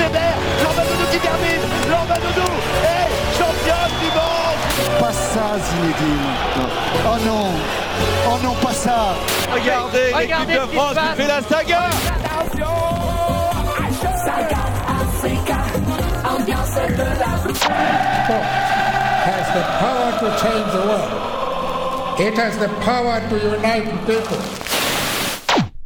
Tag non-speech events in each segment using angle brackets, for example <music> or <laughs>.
Weber, Lorbadoudou qui termine, est championne du monde Pas ça, Zinedine. Oh non, oh non, pas ça. Regardez, l'équipe de France qui fait la saga has the power to change the world. It has the power to unite people.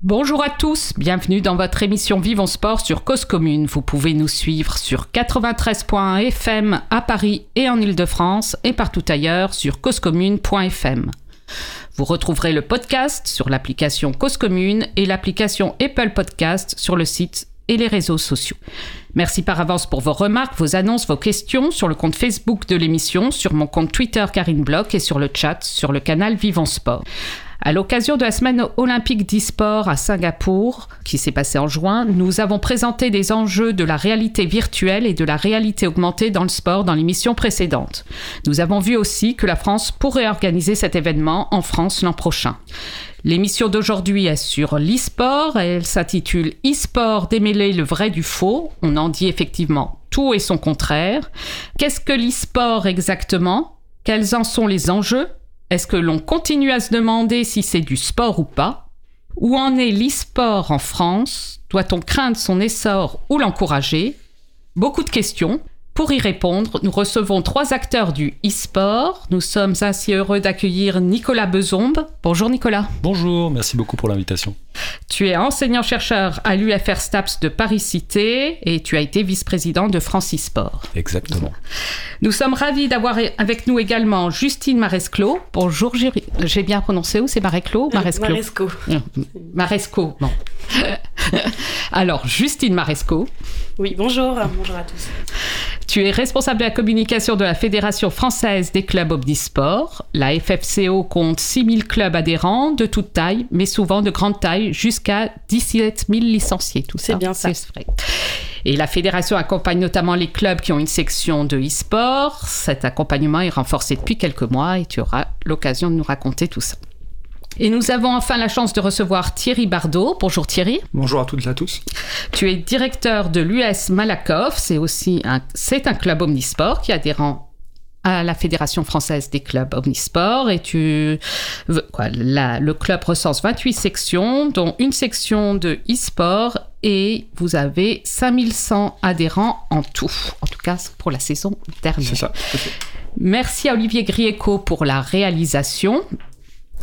Bonjour à tous, bienvenue dans votre émission Vivons Sport sur Cause Commune. Vous pouvez nous suivre sur 93.1 FM à Paris et en Ile-de-France et partout ailleurs sur causecommune.fm. Vous retrouverez le podcast sur l'application Cause Commune et l'application Apple Podcast sur le site et les réseaux sociaux. Merci par avance pour vos remarques, vos annonces, vos questions sur le compte Facebook de l'émission, sur mon compte Twitter Karine Bloch et sur le chat sur le canal Vivons Sport. À l'occasion de la semaine olympique d'e-sport à Singapour, qui s'est passée en juin, nous avons présenté des enjeux de la réalité virtuelle et de la réalité augmentée dans le sport dans l'émission précédente. Nous avons vu aussi que la France pourrait organiser cet événement en France l'an prochain. L'émission d'aujourd'hui est sur l'e-sport. Elle s'intitule E-sport démêler le vrai du faux. On en dit effectivement tout et son contraire. Qu'est-ce que l'e-sport exactement? Quels en sont les enjeux? Est-ce que l'on continue à se demander si c'est du sport ou pas? Où en est l'e-sport en France? Doit-on craindre son essor ou l'encourager? Beaucoup de questions. Pour y répondre, nous recevons trois acteurs du e-sport. Nous sommes ainsi heureux d'accueillir Nicolas Bezombe. Bonjour Nicolas. Bonjour, merci beaucoup pour l'invitation. Tu es enseignant-chercheur à l'UFR STAPS de Paris-Cité et tu as été vice-président de France e-sport. Exactement. Nous sommes ravis d'avoir avec nous également Justine Maresclo. Bonjour, j'ai j'ai bien prononcé ou c'est Maresclo Maresclo Maresco. Euh, Maresco, bon. <laughs> Alors, Justine Maresco, Oui, bonjour. Bonjour à tous. Tu es responsable de la communication de la Fédération française des clubs omnisport. La FFCO compte 6000 clubs adhérents de toute taille, mais souvent de grande taille, jusqu'à 17 000 licenciés. Tout C'est ça, bien ça. c'est vrai. Et la fédération accompagne notamment les clubs qui ont une section de e-sport. Cet accompagnement est renforcé depuis quelques mois et tu auras l'occasion de nous raconter tout ça. Et nous avons enfin la chance de recevoir Thierry Bardot. Bonjour Thierry. Bonjour à toutes et à tous. Tu es directeur de l'US Malakoff. C'est aussi un, c'est un club omnisport qui est adhérent à la Fédération française des clubs omnisport. Et tu, quoi, la- le club recense 28 sections, dont une section de e-sport. Et vous avez 5100 adhérents en tout. En tout cas, pour la saison dernière. C'est ça. Merci à Olivier Grieco pour la réalisation.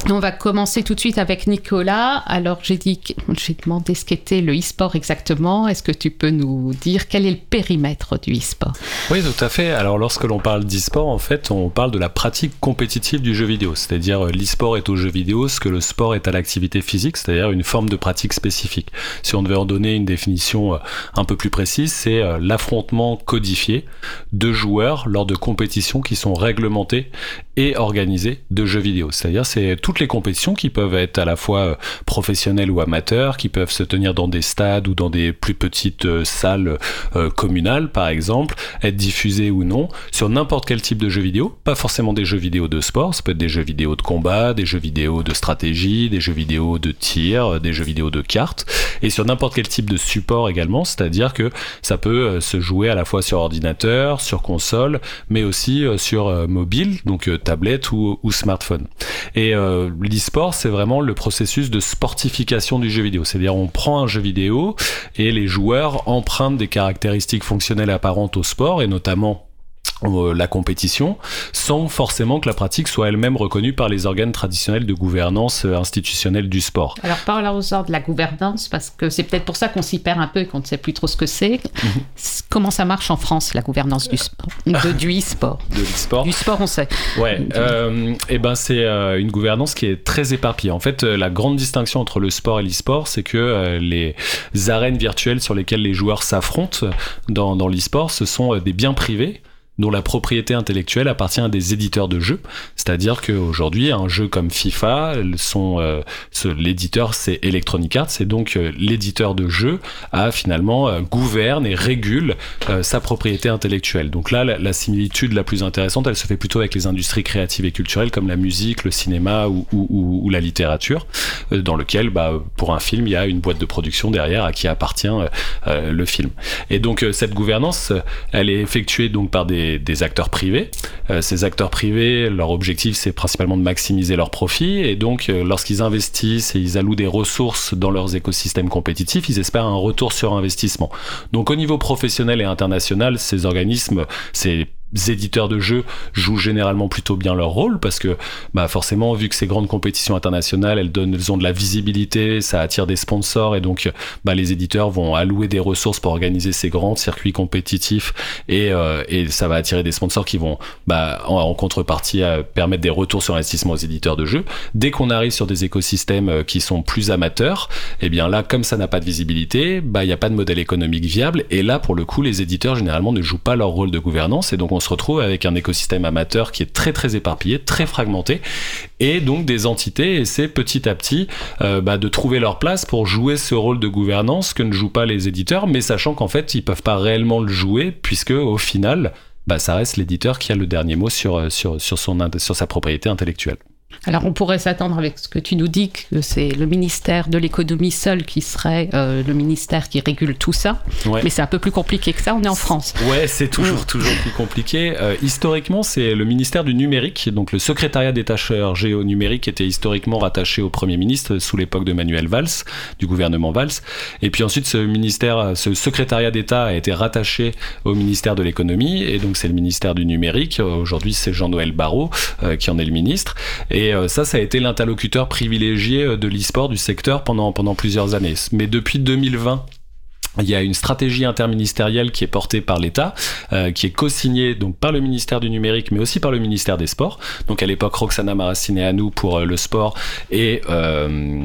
On va commencer tout de suite avec Nicolas. Alors, j'ai dit, j'ai demandé ce qu'était le e-sport exactement. Est-ce que tu peux nous dire quel est le périmètre du e-sport? Oui, tout à fait. Alors, lorsque l'on parle d'e-sport, en fait, on parle de la pratique compétitive du jeu vidéo. C'est-à-dire, euh, l'e-sport est au jeu vidéo ce que le sport est à l'activité physique, c'est-à-dire une forme de pratique spécifique. Si on devait en donner une définition euh, un peu plus précise, c'est euh, l'affrontement codifié de joueurs lors de compétitions qui sont réglementées et organisées de jeux vidéo. C'est-à-dire, c'est toutes les compétitions qui peuvent être à la fois euh, professionnelles ou amateurs, qui peuvent se tenir dans des stades ou dans des plus petites euh, salles euh, communales, par exemple, être diffusées ou non sur n'importe quel type de jeu vidéo, pas forcément des jeux vidéo de sport, ça peut être des jeux vidéo de combat, des jeux vidéo de stratégie, des jeux vidéo de tir, des jeux vidéo de cartes, et sur n'importe quel type de support également, c'est-à-dire que ça peut se jouer à la fois sur ordinateur, sur console, mais aussi sur mobile, donc tablette ou, smartphone. Et l'e-sport, c'est vraiment le processus de sportification du jeu vidéo. C'est-à-dire, on prend un jeu vidéo et les joueurs empruntent des caractéristiques fonctionnelles apparentes au sport, et notamment euh, la compétition, sans forcément que la pratique soit elle-même reconnue par les organes traditionnels de gouvernance euh, institutionnelle du sport. Alors, parlons-en de la gouvernance, parce que c'est peut-être pour ça qu'on s'y perd un peu et qu'on ne sait plus trop ce que c'est. C- Comment ça marche en France, la gouvernance du sport, de, <laughs> du e-sport? De l'e-sport. Du sport, on sait. Ouais, euh, et ben c'est euh, une gouvernance qui est très éparpillée. En fait, euh, la grande distinction entre le sport et l'e-sport, c'est que euh, les arènes virtuelles sur lesquelles les joueurs s'affrontent dans, dans l'e-sport, ce sont euh, des biens privés dont la propriété intellectuelle appartient à des éditeurs de jeux. C'est-à-dire qu'aujourd'hui, un jeu comme FIFA, euh, l'éditeur c'est Electronic Arts, et donc euh, l'éditeur de jeux a finalement euh, gouverne et régule sa propriété intellectuelle. Donc là, la, similitude la plus intéressante, elle se fait plutôt avec les industries créatives et culturelles comme la musique, le cinéma ou la littérature, dans lequel, bah, pour un film, il y a une boîte de production derrière à qui appartient le film. Et donc cette gouvernance, elle est effectuée donc par des, des acteurs privés. ces acteurs privés, leur objectif, c'est principalement de maximiser leurs profits, et donc lorsqu'ils investissent et ils allouent des ressources dans leurs écosystèmes compétitifs, ils espèrent un retour sur investissement. Donc au niveau professionnel et international, ces organismes, c'est éditeurs de jeux jouent généralement plutôt bien leur rôle parce que bah forcément vu que ces grandes compétitions internationales elles donnent elles ont de la visibilité ça attire des sponsors et donc bah, les éditeurs vont allouer des ressources pour organiser ces grands circuits compétitifs et, euh, et ça va attirer des sponsors qui vont bah, en, contrepartie à permettre des retours sur investissement aux éditeurs de jeux. Dès qu'on arrive sur des écosystèmes euh, qui sont plus amateurs eh bien là comme ça n'a pas de visibilité bah il n'y a pas de modèle économique viable et là pour le coup les éditeurs généralement ne jouent pas leur rôle de gouvernance et donc on se retrouve avec un écosystème amateur qui est très très éparpillé, très fragmenté, et donc des entités essaient petit à petit euh, bah, de trouver leur place pour jouer ce rôle de gouvernance que ne jouent pas les éditeurs, mais sachant qu'en fait ils peuvent pas réellement le jouer puisque au final bah, ça reste l'éditeur qui a le dernier mot sur, sur sa propriété intellectuelle. Alors on pourrait s'attendre avec ce que tu nous dis que c'est le ministère de l'économie seul qui serait euh, le ministère qui régule tout ça, mais c'est un peu plus compliqué que ça. On est en France. Ouais, c'est toujours mm. toujours plus compliqué. Euh, historiquement, c'est le ministère du numérique, donc le secrétariat d'État chargé au numérique était historiquement rattaché au premier ministre sous l'époque de Manuel Valls, du gouvernement Valls. Et puis ensuite, ce ministère, ce secrétariat d'État a été rattaché au ministère de l'économie, et donc c'est le ministère du numérique. Aujourd'hui, c'est Jean-Noël Barrot euh, qui en est le ministre. Et et euh, ça, ça a été l'interlocuteur privilégié euh, de l'e-sport du secteur pendant, pendant plusieurs années. Mais depuis 2020, il y a une stratégie interministérielle qui est portée par l'État, euh, qui est co-signée donc par le ministère du numérique, mais aussi par le ministère des Sports. Donc à l'époque, Roxana Maracineanu pour euh, le sport et euh,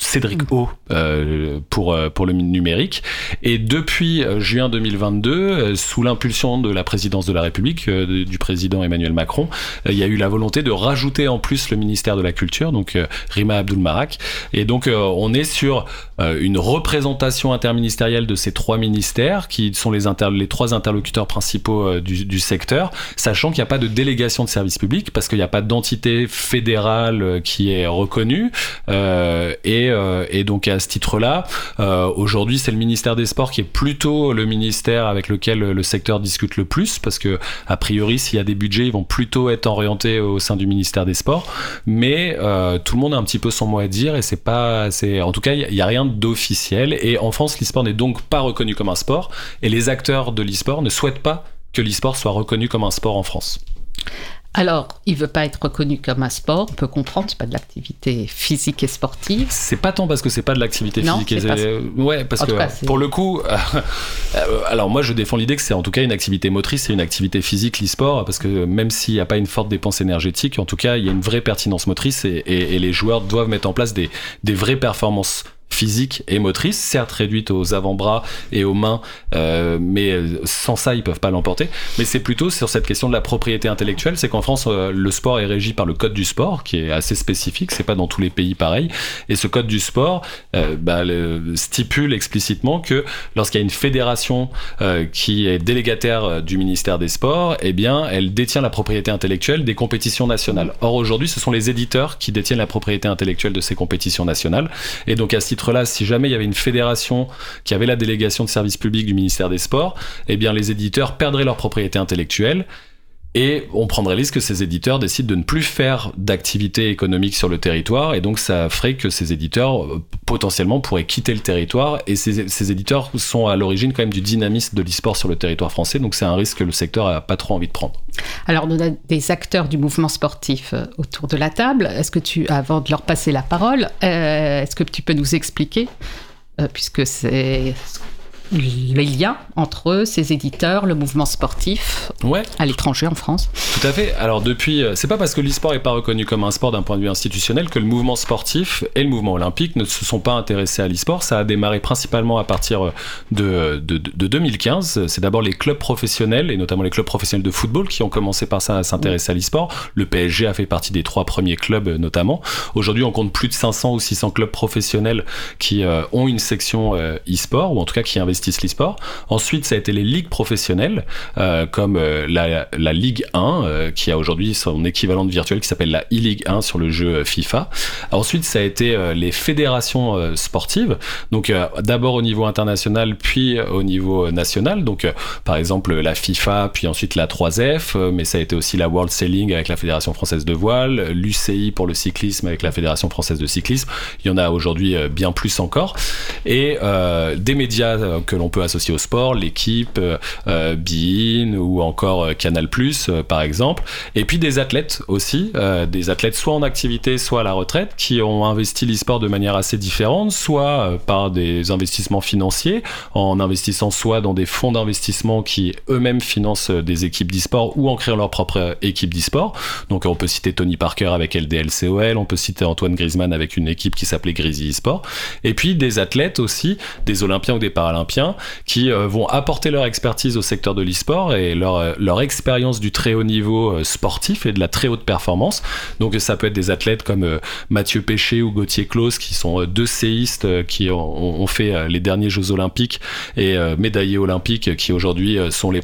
Cédric O euh, pour pour le numérique. Et depuis juin 2022, sous l'impulsion de la présidence de la République, du président Emmanuel Macron, il y a eu la volonté de rajouter en plus le ministère de la Culture, donc Rima Abdul Marak. Et donc on est sur une représentation interministérielle de ces trois ministères, qui sont les, les trois interlocuteurs principaux euh, du, secteur, sachant qu'il n'y a pas de délégation de service public, parce qu'il n'y a pas d'entité fédérale euh, qui est reconnue. Euh, et, et, donc à ce titre-là, aujourd'hui c'est le ministère des Sports qui est plutôt le ministère avec lequel le secteur discute le plus, parce que a priori s'il y a des budgets, ils vont plutôt être orientés au sein du ministère des Sports. Mais tout le monde a un petit peu son mot à dire, et c'est pas, c'est en tout cas il n'y a, a, rien d'officiel. Et en France, l'e-sport n'est donc pas reconnu comme un sport et les acteurs de l'e-sport ne souhaitent pas que l'e-sport soit reconnu comme un sport en France. Alors, il veut pas être reconnu comme un sport, on peut comprendre, c'est pas de l'activité physique et sportive. C'est pas tant parce que c'est pas de l'activité physique et sportive. Ouais, parce que pour le coup, euh, alors moi je défends l'idée que c'est en tout cas une activité motrice, c'est une activité physique l'e-sport, parce que même s'il n'y a pas une forte dépense énergétique, en tout cas il y a une vraie pertinence motrice et, et, les joueurs doivent mettre en place des, des vraies performances physique et motrice, certes réduite aux avant-bras et aux mains, euh, mais euh, sans ça ils peuvent pas l'emporter. Mais c'est plutôt sur cette question de la propriété intellectuelle, c'est qu'en France euh, le sport est régi par le code du sport qui est assez spécifique, c'est pas dans tous les pays pareil. Et ce code du sport bah, stipule explicitement que lorsqu'il y a une fédération qui est délégataire du ministère des Sports, eh bien elle détient la propriété intellectuelle des compétitions nationales. Or aujourd'hui ce sont les éditeurs qui détiennent la propriété intellectuelle de ces compétitions nationales. Et donc à ce là si jamais il y avait une fédération qui avait la délégation de service public du ministère des Sports, eh bien les éditeurs perdraient leur propriété intellectuelle et on prendrait le risque que ces éditeurs décident de ne plus faire d'activité économique sur le territoire, et donc ça ferait que ces éditeurs euh, potentiellement pourraient quitter le territoire, et ces, éditeurs sont à l'origine quand même du dynamisme de l'e-sport sur le territoire français, donc c'est un risque que le secteur a pas trop envie de prendre. Alors on a des acteurs du mouvement sportif euh, autour de la table. Est-ce que tu, avant de leur passer la parole, euh, est-ce que tu peux nous expliquer, puisque c'est les liens entre ces éditeurs, le mouvement sportif Ouais, à l'étranger en France. tout à fait. Alors depuis, euh, c'est pas parce que l'e-sport est pas reconnu comme un sport d'un point de vue institutionnel que le mouvement sportif et le mouvement olympique ne se sont pas intéressés à l'e-sport. Ça a démarré principalement à partir de, de, de 2015. C'est d'abord les clubs professionnels et notamment les clubs professionnels de football qui ont commencé par ça à s'intéresser à l'e-sport. Le PSG a fait partie des trois premiers clubs euh, notamment. Aujourd'hui, on compte plus de 500 ou 600 clubs professionnels qui euh, ont une section euh, e-sport ou en tout cas qui investissent l'e-sport. Ensuite, ça a été les ligues professionnelles euh, comme euh, la, Ligue 1 euh, qui a aujourd'hui son équivalent virtuel qui s'appelle la e-Ligue 1 sur le jeu FIFA. Ensuite, ça a été les fédérations sportives. Donc d'abord au niveau international puis au niveau national. Donc par exemple la FIFA puis ensuite la 3F, euh, mais ça a été aussi la World Sailing avec la Fédération française de voile, l'UCI pour le cyclisme avec la Fédération française de cyclisme. Il y en a aujourd'hui bien plus encore. Et des médias que l'on peut associer au sport, l'équipe, euh, euh, Bein ou encore euh, Canal+, euh, par exemple. Et puis des athlètes aussi, des athlètes soit en activité, soit à la retraite, qui ont investi l'e-sport de manière assez différente, soit par des investissements financiers, en investissant soit dans des fonds d'investissement qui eux-mêmes financent des équipes d'e-sport ou en créant leur propre équipe d'e-sport. Donc on peut citer Tony Parker avec LDLCOL, on peut citer Antoine Griezmann avec une équipe qui s'appelait Grizzly eSport. Et puis des athlètes aussi, des Olympiens ou des Paralympiens, qui euh, vont apporter leur expertise au secteur de l'e-sport et leur, euh, expérience du très haut niveau euh, sportif et de la très haute performance. Donc ça peut être des athlètes comme Mathieu Péché ou Gauthier Claus, qui sont deux séistes qui ont, fait les derniers Jeux Olympiques et médaillés olympiques, qui aujourd'hui sont les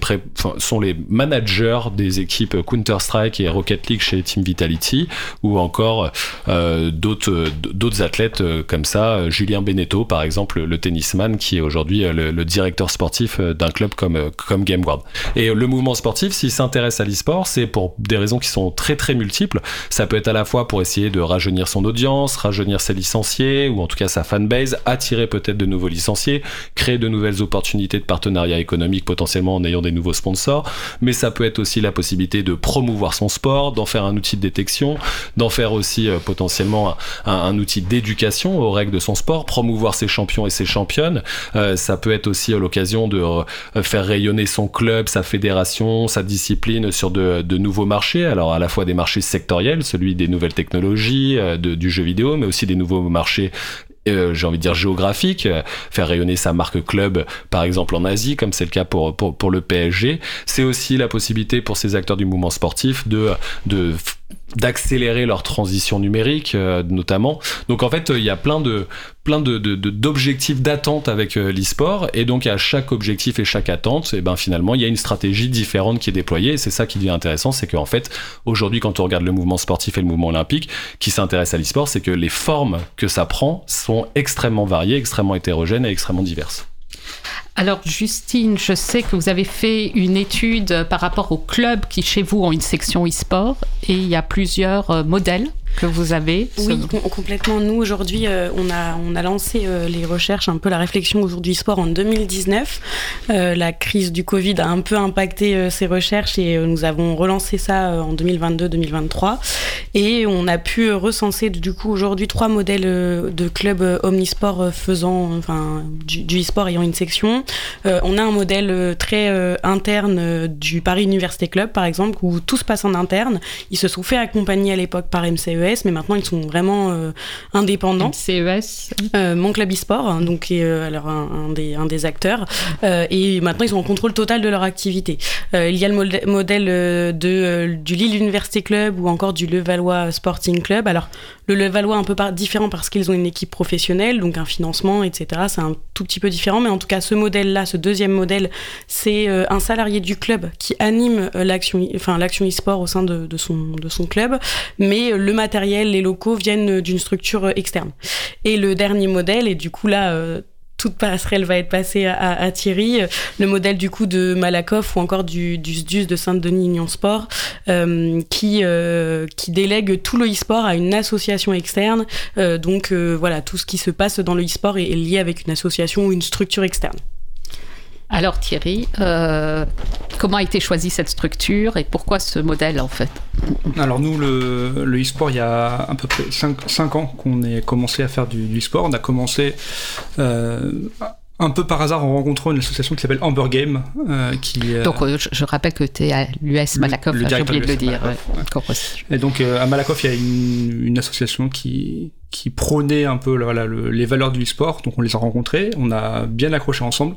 sont les managers des équipes Counter-Strike et Rocket League chez Team Vitality, ou encore euh, d'autres athlètes comme ça, Julien Beneteau par exemple, le tennisman, qui est aujourd'hui euh, le, le directeur sportif euh, d'un club comme euh, comme Game World. Et le mouvement sportif, s'il s'intéresse à l'e-sport, c'est pour des raisons qui sont très très multiples. Ça peut être à la fois pour essayer de rajeunir son audience, rajeunir ses licenciés, ou en tout cas sa fanbase, attirer peut-être de nouveaux licenciés, créer de nouvelles opportunités de partenariat économique potentiellement en ayant des nouveaux sponsors, mais ça peut être aussi la possibilité de promouvoir son sport, d'en faire un outil de détection, d'en faire aussi euh, potentiellement un, un- un outil d'éducation aux règles de son sport, promouvoir ses champions et ses championnes. Euh, ça peut aussi l'occasion de euh, faire rayonner son club, sa fédération, sa discipline sur de, nouveaux marchés. Alors à la fois des marchés sectoriels, celui des nouvelles technologies, euh, du jeu vidéo, mais aussi des nouveaux marchés euh, j'ai envie de dire géographique, faire rayonner sa marque club, par exemple en Asie, comme c'est le cas pour, pour, pour le PSG. C'est aussi la possibilité pour ces acteurs du mouvement sportif de, de d'accélérer leur transition numérique euh, notamment. Donc en fait euh, il y a plein de plein de de- d'objectifs d'attente avec euh, l'e-sport. Et donc à chaque objectif et chaque attente et ben finalement il y a une stratégie différente qui est déployée. Et c'est ça qui devient intéressant. C'est qu'en fait aujourd'hui quand on regarde le mouvement sportif et le mouvement olympique qui s'intéresse à l'e-sport c'est que les formes que ça prend sont extrêmement variées extrêmement hétérogènes et extrêmement diverses Alors Justine, je sais que vous avez fait une étude par rapport aux clubs qui chez vous ont une section e-sport et il y a plusieurs euh, modèles que vous avez. Oui, complètement. Nous, aujourd'hui, euh, on, a, on a lancé euh, les recherches, un peu la réflexion aujourd'hui sport en 2019. Euh, la crise du Covid a un peu impacté ces recherches et nous avons relancé ça en 2022-2023. Et on a pu recenser du coup aujourd'hui trois modèles de clubs omnisport euh, faisant, enfin, du, du e-sport ayant une section. On a un modèle très interne du Paris Université Club, par exemple, où tout se passe en interne. Ils se sont fait accompagner à l'époque par MCES, mais maintenant ils sont vraiment euh, indépendants. CES. Euh, mon club e-sport, hein, donc est euh, alors un, un des, un des acteurs, euh, et maintenant ils sont en contrôle total de leur activité. Euh, il y a le modè- modèle de, du Lille Université Club ou encore du Levallois Sporting Club. Alors le Levallois un peu par- différent parce qu'ils ont une équipe professionnelle, donc un financement, etc. C'est un tout petit peu différent, mais en tout cas ce modèle-là, ce deuxième modèle, c'est un salarié du club qui anime l'action, e- enfin l'action e-sport au sein de, de son de son club, mais le les locaux viennent d'une structure euh, externe. Et le dernier modèle, et du coup là, euh, toute passerelle va être passée à, Thierry, euh, le modèle du coup de Malakoff ou encore du, du SDUS de Saint-Denis Union Sport, euh, qui, euh, délègue tout le e-sport à une association externe. Euh, donc euh, voilà, tout ce qui se passe dans le e-sport est lié avec une association ou une structure externe. Alors Thierry, euh, comment a été choisie cette structure et pourquoi ce modèle en fait? Alors nous, le, le e-sport, il y a à peu près 5, ans qu'on ait commencé à faire du, du e-sport. On a commencé euh, un peu par hasard en rencontrant une association qui s'appelle Amber Game, euh, qui euh, Donc, euh, je, je rappelle que tu es à l'US Malakoff, j'ai oublié de le dire. Ouais. ouais. Et donc à Malakoff, il y a une, une association qui, qui prônait un peu voilà, le- les valeurs du e-sport. Donc on les a rencontrés, on a bien accroché ensemble.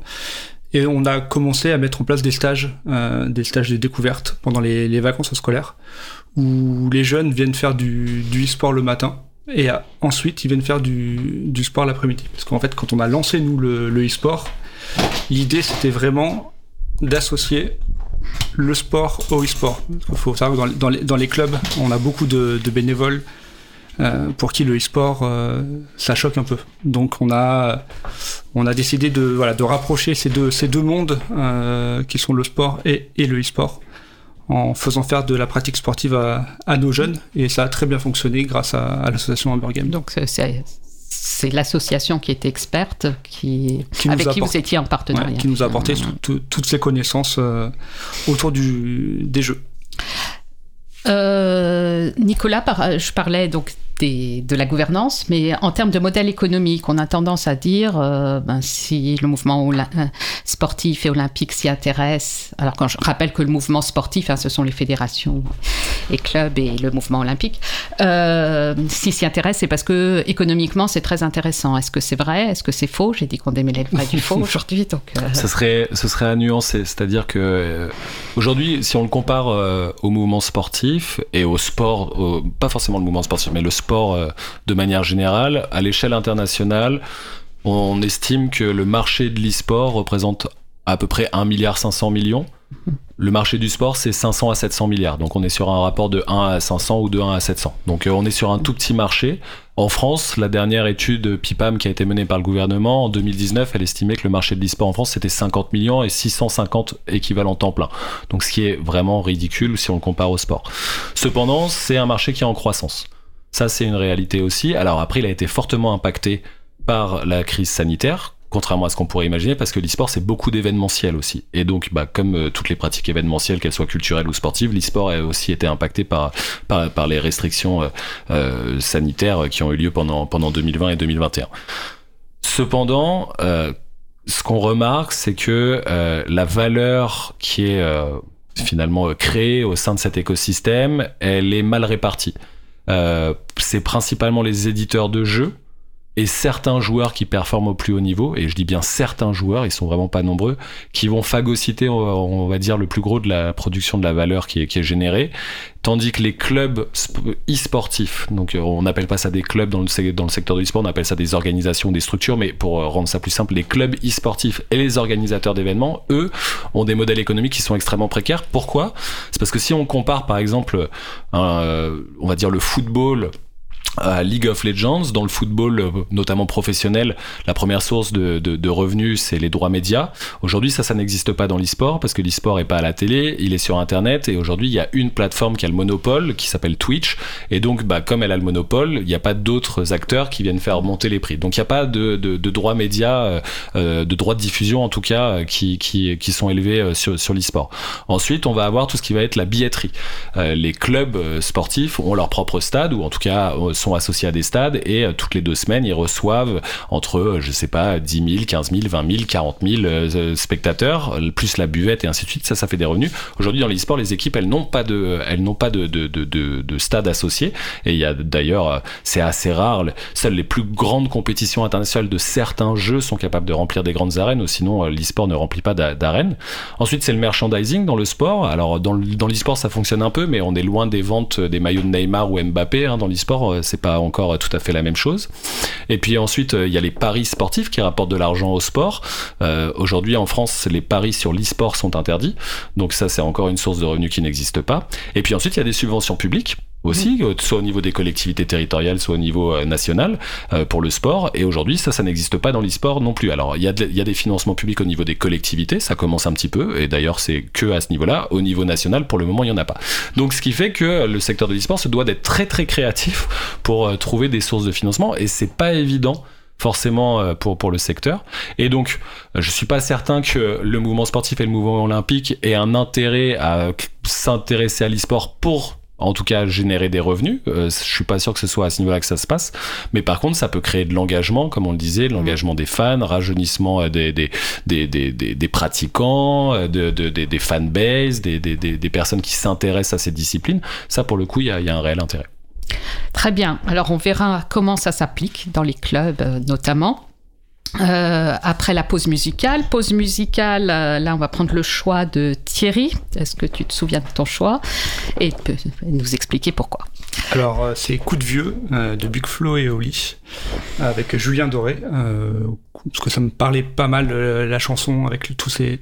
Et on a commencé à mettre en place des stages, euh, des stages de découverte pendant les, vacances scolaires, où les jeunes viennent faire du, e-sport le matin, et euh, ensuite ils viennent faire du, sport l'après-midi. Parce qu'en fait, quand on a lancé nous le, e-sport, l'idée c'était vraiment d'associer le sport au e-sport. Il faut savoir que dans, les- clubs, on a beaucoup de, bénévoles pour qui le e-sport, euh, ça choque un peu. Donc on a, on a décidé de, voilà, de rapprocher ces deux, ces deux mondes euh, qui sont le sport et, et le e-sport en faisant faire de la pratique sportive à, à nos jeunes. Et ça a très bien fonctionné grâce à, à l'association Hamburg Game. Donc, c'est- l'association qui est experte, qui, avec qui vous étiez en Ouais, partenariat. qui nous a apporté Mmh. tout- tout- toutes ces connaissances euh, autour du, des jeux. Euh, Nicolas, je parlais donc des- de la gouvernance, mais en termes de modèle économique, on a tendance à dire euh, ben, si le mouvement euh, sportif et olympique s'y intéresse. Alors, quand je rappelle que le mouvement sportif, hein, ce sont les fédérations et clubs et le mouvement olympique, euh, s'il s'y intéresse, c'est parce que économiquement, c'est très intéressant. Est-ce que c'est vrai? Est-ce que c'est faux? J'ai dit qu'on démêlait le vrai du faux <laughs> aujourd'hui, donc. euh, Ce serait, ce serait à nuancer, c'est-à-dire que euh, aujourd'hui, si on le compare euh, au mouvement sportif et au sport, au- pas forcément le mouvement sportif, mais le sport euh, de manière générale, à l'échelle internationale, on estime que le marché de l'e-sport représente à peu près 1 milliard 500 millions. Le marché du sport, c'est 500 à 700 milliards. Donc on est sur un rapport de 1 à 500 ou de 1 à 700. Donc euh, on est sur un tout petit marché. En France, la dernière étude PIPAM qui a été menée par le gouvernement en 2019, elle estimait que le marché de l'e-sport en France c'était 50 millions et 650 équivalents temps plein. Donc ce qui est vraiment ridicule si on le compare au sport. Cependant, c'est un marché qui est en croissance. Ça, c'est une réalité aussi. Alors après, il a été fortement impacté par la crise sanitaire, contrairement à ce qu'on pourrait imaginer, parce que l'e-sport, c'est beaucoup d'événementiel aussi. Et donc, bah, comme euh, toutes les pratiques événementielles, qu'elles soient culturelles ou sportives, l'e-sport a aussi été impacté par, par, les restrictions euh, euh, sanitaires qui ont eu lieu pendant, pendant 2020 et 2021. Cependant, ce qu'on remarque, c'est que la valeur qui est finalement créée au sein de cet écosystème, elle est mal répartie. Euh, c'est principalement les éditeurs de jeux et certains joueurs qui performent au plus haut niveau, et je dis bien certains joueurs, ils sont vraiment pas nombreux, qui vont phagocyter, on va, dire, le plus gros de la production de la valeur qui est, qui est générée, tandis que les clubs sp- e-sportifs, donc euh, on n'appelle pas ça des clubs dans le, dans le secteur de l'e-sport, on appelle ça des organisations, des structures, mais pour euh, rendre ça plus simple, les clubs e-sportifs et les organisateurs d'événements, eux, ont des modèles économiques qui sont extrêmement précaires. Pourquoi? C'est parce que si on compare par exemple, un, euh, on va dire le football à League of Legends, dans le football euh, notamment professionnel, la première source de, de, de revenus, c'est les droits médias. Aujourd'hui, ça, ça n'existe pas dans l'e-sport parce que l'e-sport est pas à la télé, il est sur Internet et aujourd'hui, il y a une plateforme qui a le monopole qui s'appelle Twitch et donc, bah, comme elle a le monopole, il n'y a pas d'autres acteurs qui viennent faire monter les prix. Donc, il n'y a pas de, de, droits médias, euh, euh, de droits de diffusion en tout cas, euh, qui, qui, qui sont élevés sur, sur l'e-sport. Ensuite, on va avoir tout ce qui va être la billetterie. Les clubs sportifs ont leur propre stade ou en tout cas associés à des stades et euh, toutes les deux semaines ils reçoivent entre euh, je sais pas 10 000, 15 000, 20 000, 40 000 euh, euh, spectateurs euh, plus la buvette et ainsi de suite ça ça fait des revenus aujourd'hui dans l'e-sport les équipes elles n'ont pas de elles n'ont pas de, de, de, de, de stade associé et il y a d'ailleurs c'est assez rare le- seules les plus grandes compétitions internationales de certains jeux sont capables de remplir des grandes arènes ou sinon l'e-sport ne remplit pas d'a- d'arènes Ensuite, c'est le merchandising dans le sport. Alors, dans le- dans l'e-sport, ça fonctionne un peu, mais on est loin des ventes des maillots de Neymar ou Mbappé. hein. Dans l'e-sport, euh, c'est pas encore tout à fait la même chose. Et puis ensuite, euh, il y a les paris sportifs qui rapportent de l'argent au sport. Euh, Aujourd'hui, en France, les paris sur l'e-sport sont interdits. Donc ça, c'est encore une source de revenus qui n'existe pas. Et puis ensuite, il y a des subventions publiques aussi, euh, soit au niveau des collectivités territoriales, soit au niveau euh, national euh, pour le sport. Et aujourd'hui, ça, ça n'existe pas dans l'e-sport non plus. Alors, il y, y a des financements publics au niveau des collectivités, ça commence un petit peu, et d'ailleurs, c'est que à ce niveau-là. Au niveau national, pour le moment, il n'y en a pas. Donc, ce qui fait que le secteur de l'e-sport se doit d'être très, très créatif pour trouver des sources de financement, et c'est pas évident forcément pour, pour le secteur. Et donc, je suis pas certain que le mouvement sportif et le mouvement olympique aient un intérêt à s'intéresser à l'e-sport pour en tout cas générer des revenus. Euh, je suis pas sûr que ce soit à ce niveau-là que ça se passe, mais par contre ça peut créer de l'engagement, comme on le disait, de l'engagement des fans, rajeunissement euh, des, des, des, des, des, pratiquants, euh, de, de, des, des fanbases, des, des, des, des personnes qui s'intéressent à ces disciplines. Ça pour le coup il y a, y a un réel intérêt. Très bien. Alors on verra comment ça s'applique dans les clubs euh, notamment. Euh, après la pause musicale, pause musicale, euh, là on va prendre le choix de Thierry. Est-ce que tu te souviens de ton choix? Et tu peux nous expliquer pourquoi Alors, euh, c'est Coup de vieux euh, de Big Flo et Oli avec Julien Doré. euh, parce que ça me parlait pas mal euh, la chanson avec tous ces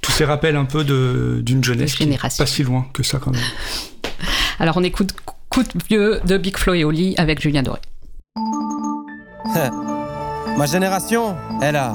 tous ces rappels un peu de d'une jeunesse qui est pas si loin que ça quand même. <laughs> Alors on écoute Coup de vieux de Big Flo et Oli avec Julien Doré. Ma génération, elle a,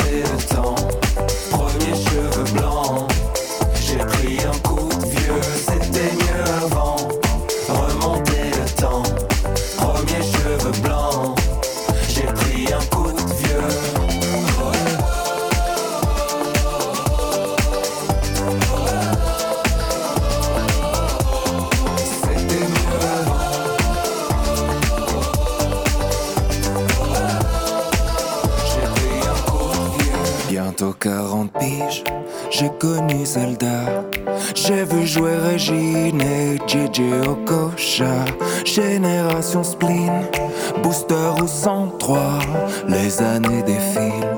j'ai connu Zelda. J'ai vu jouer Régine et JJ Okocha. Génération spleen, booster ou 103. Les années défilent,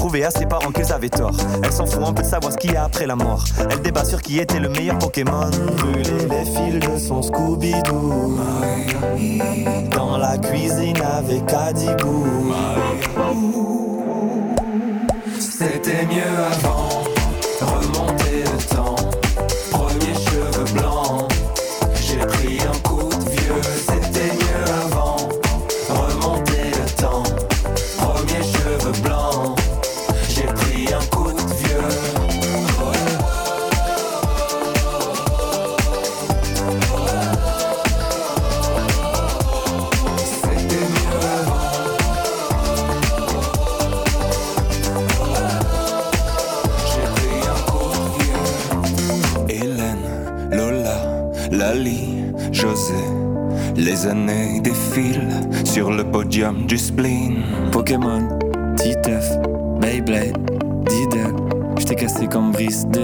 prouver à ses parents qu'ils avaient tort. Elle s'en fout un peu de savoir ce qu'il y a après la mort. Elle débat sur qui était le meilleur Pokémon. Brûler les fils de son Scooby-Doo. Dans la cuisine avec Adibou. C'était mieux avant. Du spleen. Pokémon, Titeuf, Beyblade, Diddle. J't'ai cassé comme Brice de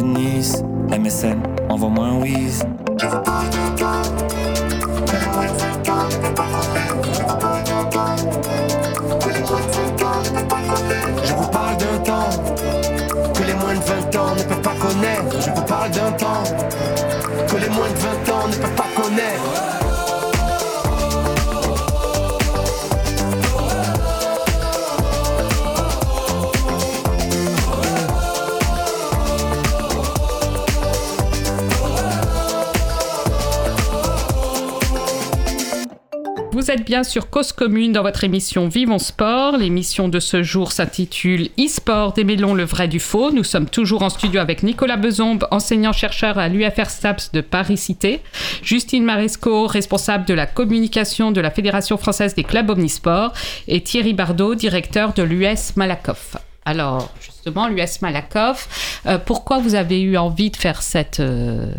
bien sur Cause Commune dans votre émission Vivons Sport. L'émission de ce jour s'intitule e-sport, démêlons le vrai du faux? Nous sommes toujours en studio avec Nicolas Bezombe, enseignant-chercheur à l'UFR STAPS de Paris-Cité, Justine Maresco, responsable de la communication de la Fédération française des clubs omnisports, et Thierry Bardot, directeur de l'US Malakoff. Alors, justement, l'US Malakoff, euh, pourquoi vous avez eu envie de faire cette, euh,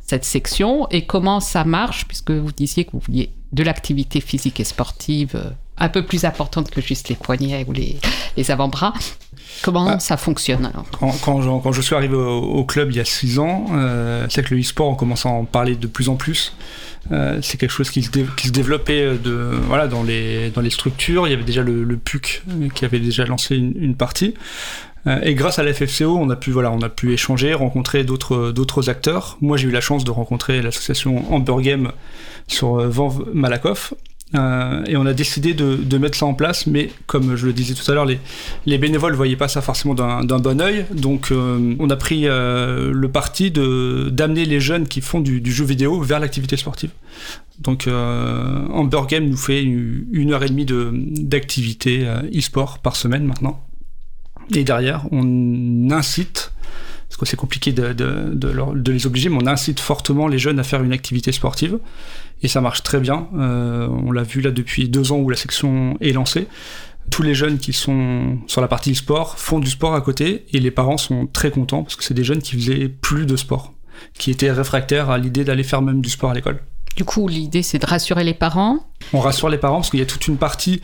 cette section et comment ça marche, puisque vous disiez que vous vouliez de l'activité physique et sportive euh, un peu plus importante que juste les poignets ou les, les avant-bras. Comment Ah. ça fonctionne alors? Quand, quand, je, quand je suis arrivé au, au club il y a 6 ans, euh, c'est que le e-sport, on commence à en parler de plus en plus. Euh, c'est quelque chose qui se, dé- qui se développait de, voilà, dans, les, dans les structures. Il y avait déjà le, le PUC euh, qui avait déjà lancé une, une partie. Euh, et grâce à la FFCO, on a pu, voilà, on a pu échanger, rencontrer d'autres, d'autres acteurs. Moi, j'ai eu la chance de rencontrer l'association Amber Game sur euh, Van Malakoff. Euh, et on a décidé de, mettre ça en place, mais comme je le disais tout à l'heure, les, les bénévoles ne voyaient pas ça forcément d'un bon oeil. Donc euh, on a pris le parti d'amener les jeunes qui font du, jeu vidéo vers l'activité sportive. Donc Amber Game nous fait une, heure et demie de- d'activité e-sport par semaine maintenant. Et derrière, on incite, parce que c'est compliqué de, de les obliger, mais on incite fortement les jeunes à faire une activité sportive. Et ça marche très bien. Euh, on l'a vu là depuis deux ans où la section est lancée. Tous les jeunes qui sont sur la partie sport font du sport à côté et les parents sont très contents parce que c'est des jeunes qui faisaient plus de sport, qui étaient réfractaires à l'idée d'aller faire même du sport à l'école. Du coup, l'idée, c'est de rassurer les parents. On rassure les parents parce qu'il y a toute une partie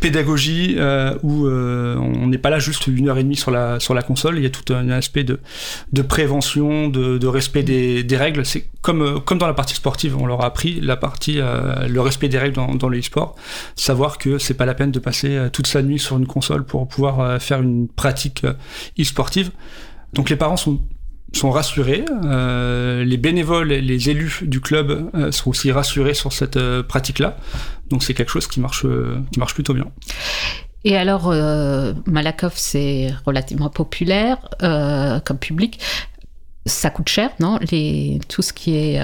pédagogie euh, où euh, on n'est pas là juste une heure et demie sur la, sur la console, il y a tout un aspect de, de prévention, de, de respect des, des règles. C'est comme, euh, comme dans la partie sportive, on leur a appris la partie, euh, le respect des règles dans, dans le e-sport, savoir que c'est pas la peine de passer euh, toute sa nuit sur une console pour pouvoir euh, faire une pratique e-sportive. Donc les parents sont sont rassurés, euh, les bénévoles, et les élus du club euh, sont aussi rassurés sur cette euh, pratique-là. Donc c'est quelque chose qui marche, qui marche plutôt bien. Et alors, Malakoff, c'est relativement populaire comme public. Ça coûte cher, non? Tout ce qui est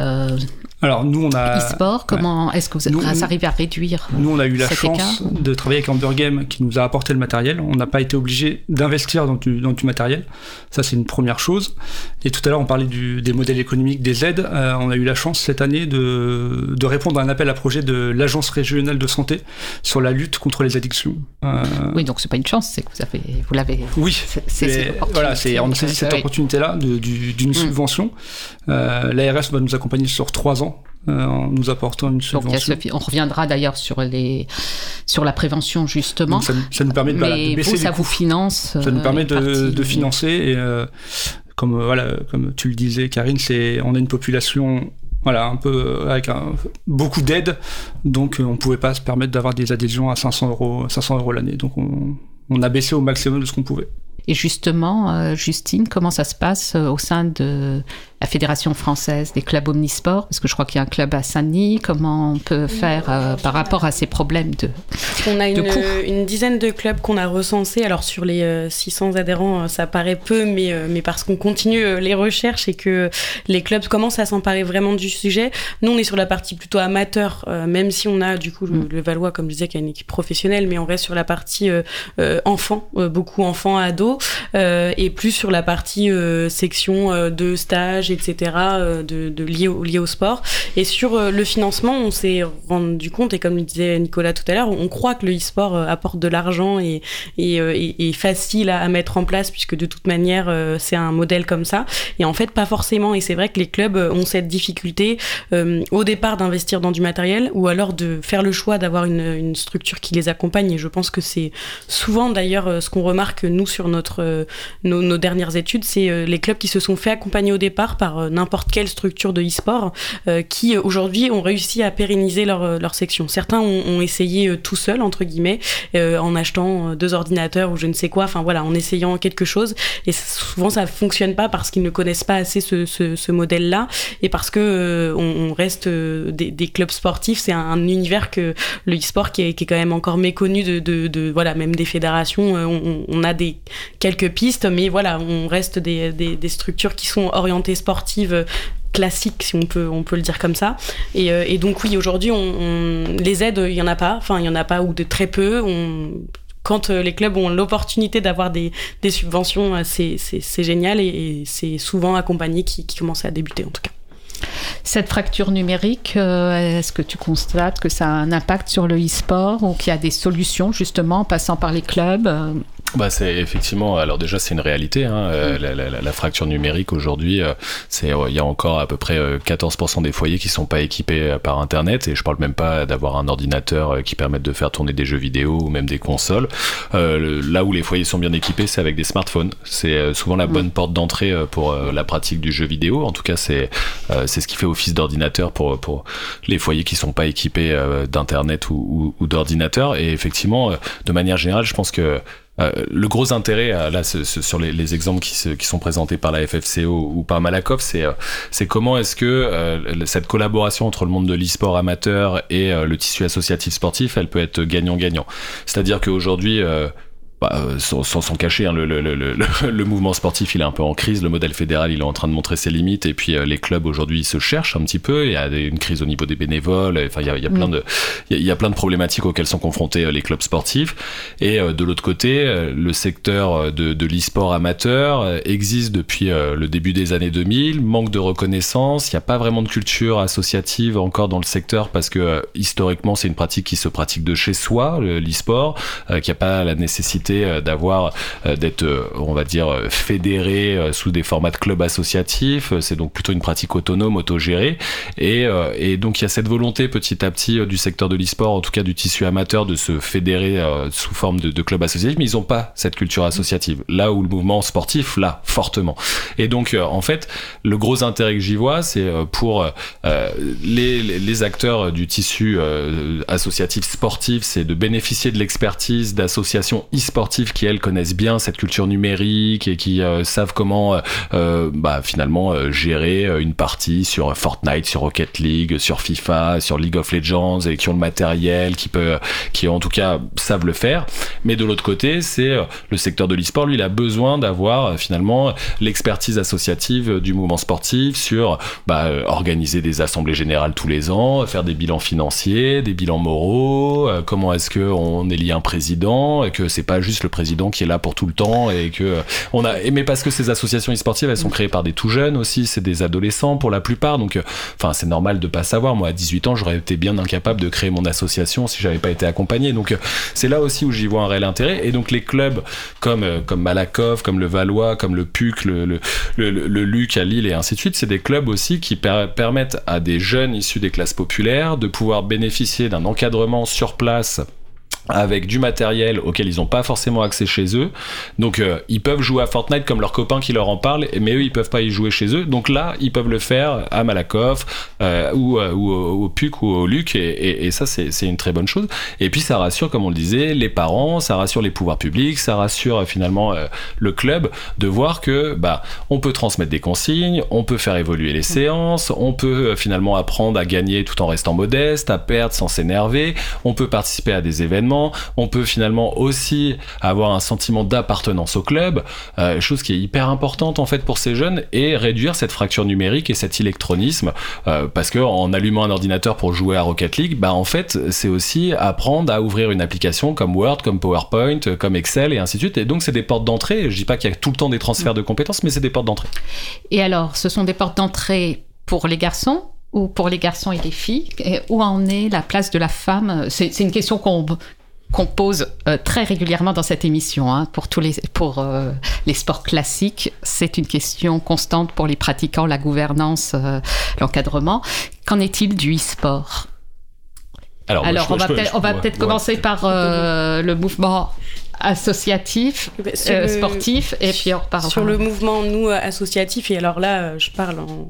Alors nous on a e-sport, comment est-ce que vous Nous- arrivez à réduire Nous, on a eu la chance de travailler avec Amber Game qui nous a apporté le matériel. On n'a pas été obligé d'investir dans du, dans du matériel. Ça, c'est une première chose. Et tout à l'heure, on parlait du, des modèles économiques, des aides. Euh, on a eu la chance cette année de, de répondre à un appel à projet de l'Agence régionale de santé sur la lutte contre les addictions. Euh, Oui, donc c'est pas une chance, c'est que vous avez, vous l'avez. oui, C'est- opportunité. voilà, c'est on a saisi cette de- du- d'une Mm. subvention. Euh, L'ARS va nous accompagner sur trois ans euh, en nous apportant une subvention. on reviendra d'ailleurs sur les, sur la prévention justement. Donc ça, nous- ça nous permet de, Mais baisser vous, ça vous finance. Ça nous euh, permet de, financer et comme voilà comme tu le disais Karine c'est on a une population voilà un peu avec un- beaucoup d'aide donc on pouvait pas se permettre d'avoir des adhésions à 500 euros 500 euros l'année donc on, on a baissé au maximum de ce qu'on pouvait Et justement, Justine, comment ça se passe au sein de la Fédération française des clubs omnisports Parce que je crois qu'il y a un club à Saint-Denis. Comment on peut faire euh, par rapport à ces problèmes de... On a de une, dizaine de clubs qu'on a recensés. Alors sur les euh, 600 adhérents, euh, ça paraît peu, mais, euh, mais parce qu'on continue euh, les recherches et que les clubs commencent à s'emparer vraiment du sujet. Nous, on est sur la partie plutôt amateur, euh, même si on a du coup le, Mm. le Valois, comme je disais, qui a une équipe professionnelle, mais on reste sur la partie euh, euh, enfants, euh, beaucoup enfants, ados, euh, et plus sur la partie euh, section euh, de stage, etc., euh, de, de lié, au, lié au sport. Et sur euh, le financement, on s'est rendu compte, et comme le disait Nicolas tout à l'heure, on croit que le e-sport euh, apporte de l'argent et, et facile à, mettre en place, puisque de toute manière, c'est un modèle comme ça. Et en fait, pas forcément. Et c'est vrai que les clubs ont cette difficulté au départ d'investir dans du matériel, ou alors de faire le choix d'avoir une, structure qui les accompagne. Et je pense que c'est souvent d'ailleurs ce qu'on remarque nous sur notre, nos, nos dernières études, c'est les clubs qui se sont fait accompagner au départ par euh, n'importe quelle structure de e-sport euh, qui euh, aujourd'hui ont réussi à pérenniser leur, leur section. Certains ont, essayé tout seul entre guillemets en achetant deux ordinateurs ou je ne sais quoi, enfin voilà, en essayant quelque chose. Et souvent ça fonctionne pas parce qu'ils ne connaissent pas assez ce, ce, modèle-là et parce que on, on reste des, clubs sportifs, c'est un, un univers que le e-sport qui est, quand même encore méconnu de, de, voilà même des fédérations. on, a des quelques pistes, mais voilà, on reste des, des, des structures qui sont orientées sportives euh, classiques si on peut on peut le dire comme ça. Et, euh, donc oui aujourd'hui on, les aides il y en a pas. Enfin il y en a pas ou de très peu. Quand euh, les clubs ont l'opportunité d'avoir des, subventions, euh, c'est- génial et, c'est souvent accompagné qui, qui commence à débuter en tout cas. Cette fracture numérique, est-ce que tu constates que ça a un impact sur le e-sport ou qu'il y a des solutions justement en passant par les clubs bah c'est effectivement alors déjà c'est une réalité hein, euh, Mm. la, la- la- fracture numérique aujourd'hui euh, c'est euh, il y a encore à peu près euh, 14% des foyers qui sont pas équipés euh, par internet et je parle même pas d'avoir un ordinateur euh, qui permette de faire tourner des jeux vidéo ou même des consoles. Euh, le- là où les foyers sont bien équipés c'est avec des smartphones. C'est euh, souvent la bonne porte d'entrée euh, pour euh, la pratique du jeu vidéo. En tout cas c'est euh, c'est ce qui fait office d'ordinateur pour pour les foyers qui sont pas équipés euh, d'internet ou, ou, ou d'ordinateur. Et effectivement euh, de manière générale je pense que euh, le gros intérêt, euh, là, sur les, les exemples qui, sont présentés par la FFCO ou par Malakoff, c'est euh, comment est-ce que euh, cette collaboration entre le monde de l'e-sport amateur et euh, le tissu associatif sportif, elle peut être gagnant-gagnant. C'est-à-dire qu'aujourd'hui, euh, bah, euh, sans, sans s'en cacher, hein, le, le, le, le, <laughs> le mouvement sportif il est un peu en crise, le modèle fédéral il est en train de montrer ses limites. Et puis euh, les clubs aujourd'hui se cherchent un petit peu, il y a une crise au niveau des bénévoles, enfin il y a, il y a plein de il y, a- y a plein de problématiques auxquelles sont confrontés euh, les clubs sportifs. Et euh, de l'autre côté euh, le secteur de, de l'e-sport amateur existe depuis euh, le début des années 2000, manque de reconnaissance, il n'y a pas vraiment de culture associative encore dans le secteur parce que euh, historiquement c'est une pratique qui se pratique de chez soi, le- l'e-sport, euh, qui a pas la nécessité euh, d'avoir euh, d'être euh, on va dire fédéré sous des formats de clubs associatifs. C'est donc plutôt une pratique autonome autogérée. Et, et donc il y a cette volonté petit à petit du secteur de l'e-sport en tout cas du tissu amateur de se fédérer sous forme de, clubs associatifs. Mais ils n'ont pas cette culture associative. Là où le mouvement sportif là fortement. Et donc en fait le gros intérêt que j'y vois c'est pour les, acteurs du tissu associatif sportif, c'est de bénéficier de l'expertise d'associations qui elles connaissent bien cette culture numérique et qui euh, savent comment euh, euh, bah, finalement gérer une partie sur Fortnite, sur Rocket League, sur FIFA, sur League of Legends et qui ont le matériel, qui peut, qui en tout cas savent le faire. Mais de l'autre côté, c'est le secteur de l'e-sport, lui, il a besoin d'avoir finalement l'expertise associative du mouvement sportif sur bah, organiser des assemblées générales tous les ans, faire des bilans financiers, des bilans moraux, comment est-ce que on élit un président et que c'est pas juste le président qui est là pour tout le temps et que euh, on a mais parce que ces associations e-sportives elles sont créées par des tout jeunes aussi, c'est des adolescents pour la plupart donc euh, enfin c'est normal de pas savoir moi à 18 ans, j'aurais été bien incapable de créer mon association si j'avais pas été accompagné. Donc euh, c'est là aussi où j'y vois un réel intérêt et donc les clubs comme comme Malakoff, comme le Valois, comme le PUC, le, le, Luc à Lille et ainsi de suite, c'est des clubs aussi qui per- permettent à des jeunes issus des classes populaires de pouvoir bénéficier d'un encadrement sur place avec du matériel auquel ils n'ont pas forcément accès chez eux. Donc euh, ils peuvent jouer à Fortnite comme leurs copains qui leur en parlent, mais eux ils peuvent pas y jouer chez eux. Donc là ils peuvent le faire à Malakoff euh, ou, euh, ou au, PUC ou au Luc et, et- ça c'est une très bonne chose. Et puis ça rassure comme on le disait les parents, ça rassure les pouvoirs publics, ça rassure finalement le club de voir que bah on peut transmettre des consignes, on peut faire évoluer les séances, on peut finalement apprendre à gagner tout en restant modeste, à perdre sans s'énerver, on peut participer à des événements, on peut finalement aussi avoir un sentiment d'appartenance au club, euh, chose qui est hyper importante en fait pour ces jeunes et réduire cette fracture numérique et cet électronisme euh, parce que en allumant un ordinateur pour jouer à Rocket League, bah en fait c'est aussi apprendre à ouvrir une application comme Word, comme PowerPoint, comme Excel et ainsi de suite. Et donc c'est des portes d'entrée. Je dis pas qu'il y a tout le temps des transferts de compétences, mais c'est des portes d'entrée. Et alors, ce sont des portes d'entrée pour les garçons ou pour les garçons et les filles? Et Où en est la place de la femme? C'est c'est une question qu'on qu'on pose euh, très régulièrement dans cette émission. hein. Pour tous les, pour, euh, les sports classiques, c'est une question constante pour les pratiquants, la gouvernance, euh, l'encadrement. Qu'en est-il du e-sport? Alors, moi, Alors, je- on va je peut-être je- on va ouais, peut-être ouais. commencer par euh, le mouvement associatif, Bah, sur euh, le- sportif, et puis on. Sur le mouvement, nous, euh, associatif, et alors là, euh, je parle en-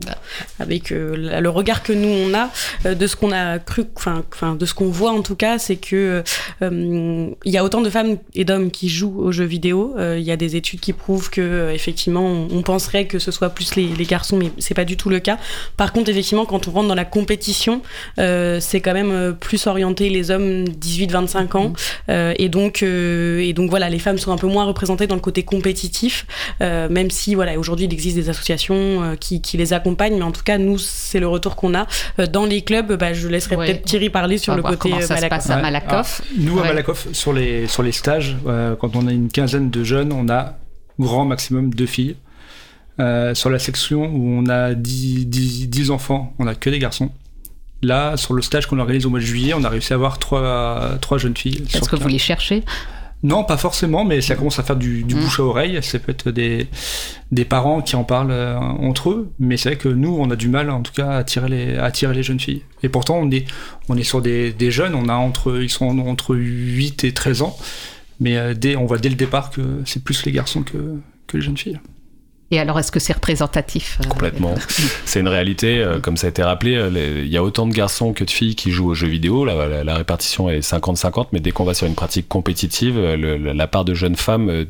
avec euh, le regard que nous, on a, de ce qu'on a cru, enfin, de ce qu'on voit en tout cas, c'est que il y a autant de femmes et d'hommes qui jouent aux jeux vidéo. Il y a des études qui prouvent que, effectivement, on, on penserait que ce soit plus les, les garçons, mais c'est pas du tout le cas. Par contre, effectivement, quand on rentre dans la compétition, c'est quand même plus orienté les hommes 18-25 ans. Et donc, euh, et donc voilà, les femmes sont un peu moins représentées dans le côté compétitif, euh, même si voilà, aujourd'hui il existe des associations euh, qui, qui les accompagnent, mais en tout cas nous c'est le retour qu'on a Euh, dans les clubs. Bah, je laisserai Ouais. peut-être Thierry parler sur le côté ça se Malakoff. passe à. Malakoff. Alors, nous, à Ouais. Malakoff, sur les, sur les stages, euh, quand on a une quinzaine de jeunes, on a grand maximum deux filles. Euh, sur la section où on a 10, 10, 10 enfants, on a que des garçons. Là, sur le stage qu'on organise au mois de juillet, on a réussi à avoir trois, trois jeunes filles. Est-ce que vous les cherchez? Non, pas forcément, mais ça commence à faire du, du Mm. bouche à oreille. Ça peut être des, des parents qui en parlent euh, entre eux, mais c'est vrai que nous, on a du mal, en tout cas, à attirer les, à attirer les jeunes filles. Et pourtant, on est, on est sur des, des jeunes, on a entre, ils sont entre 8 et 13 ans, mais euh, dès, on voit dès le départ que c'est plus les garçons que, que les jeunes filles. Et alors, est-ce que c'est représentatif euh, Complètement. <laughs> C'est une réalité, euh, comme ça a été rappelé, euh, il y a autant de garçons que de filles qui jouent aux jeux vidéo. La, la- la répartition est 50-50, mais dès qu'on va sur une pratique compétitive, le- la part de jeunes femmes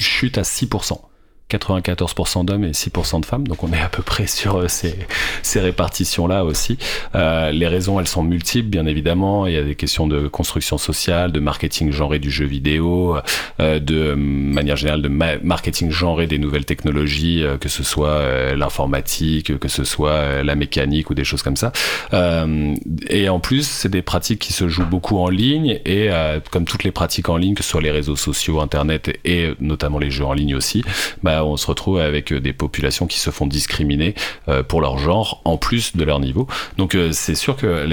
chute à 6%. 94% d'hommes et 6% de femmes, donc on est à peu près sur euh, ces, ces répartitions-là aussi. Euh, les raisons, elles sont multiples, bien évidemment. Il y a des questions de construction sociale, de marketing genré du jeu vidéo, euh, de euh, manière générale de ma- marketing genré des nouvelles technologies, euh, que ce soit l'informatique, que ce soit la mécanique ou des choses comme ça. Et en plus, c'est des pratiques qui se jouent beaucoup en ligne et comme toutes les pratiques en ligne, que ce soit les réseaux sociaux, Internet et notamment les jeux en ligne aussi, bah, on se retrouve avec euh, des populations qui se font discriminer euh, pour leur genre en plus de leur niveau. Donc euh, c'est sûr que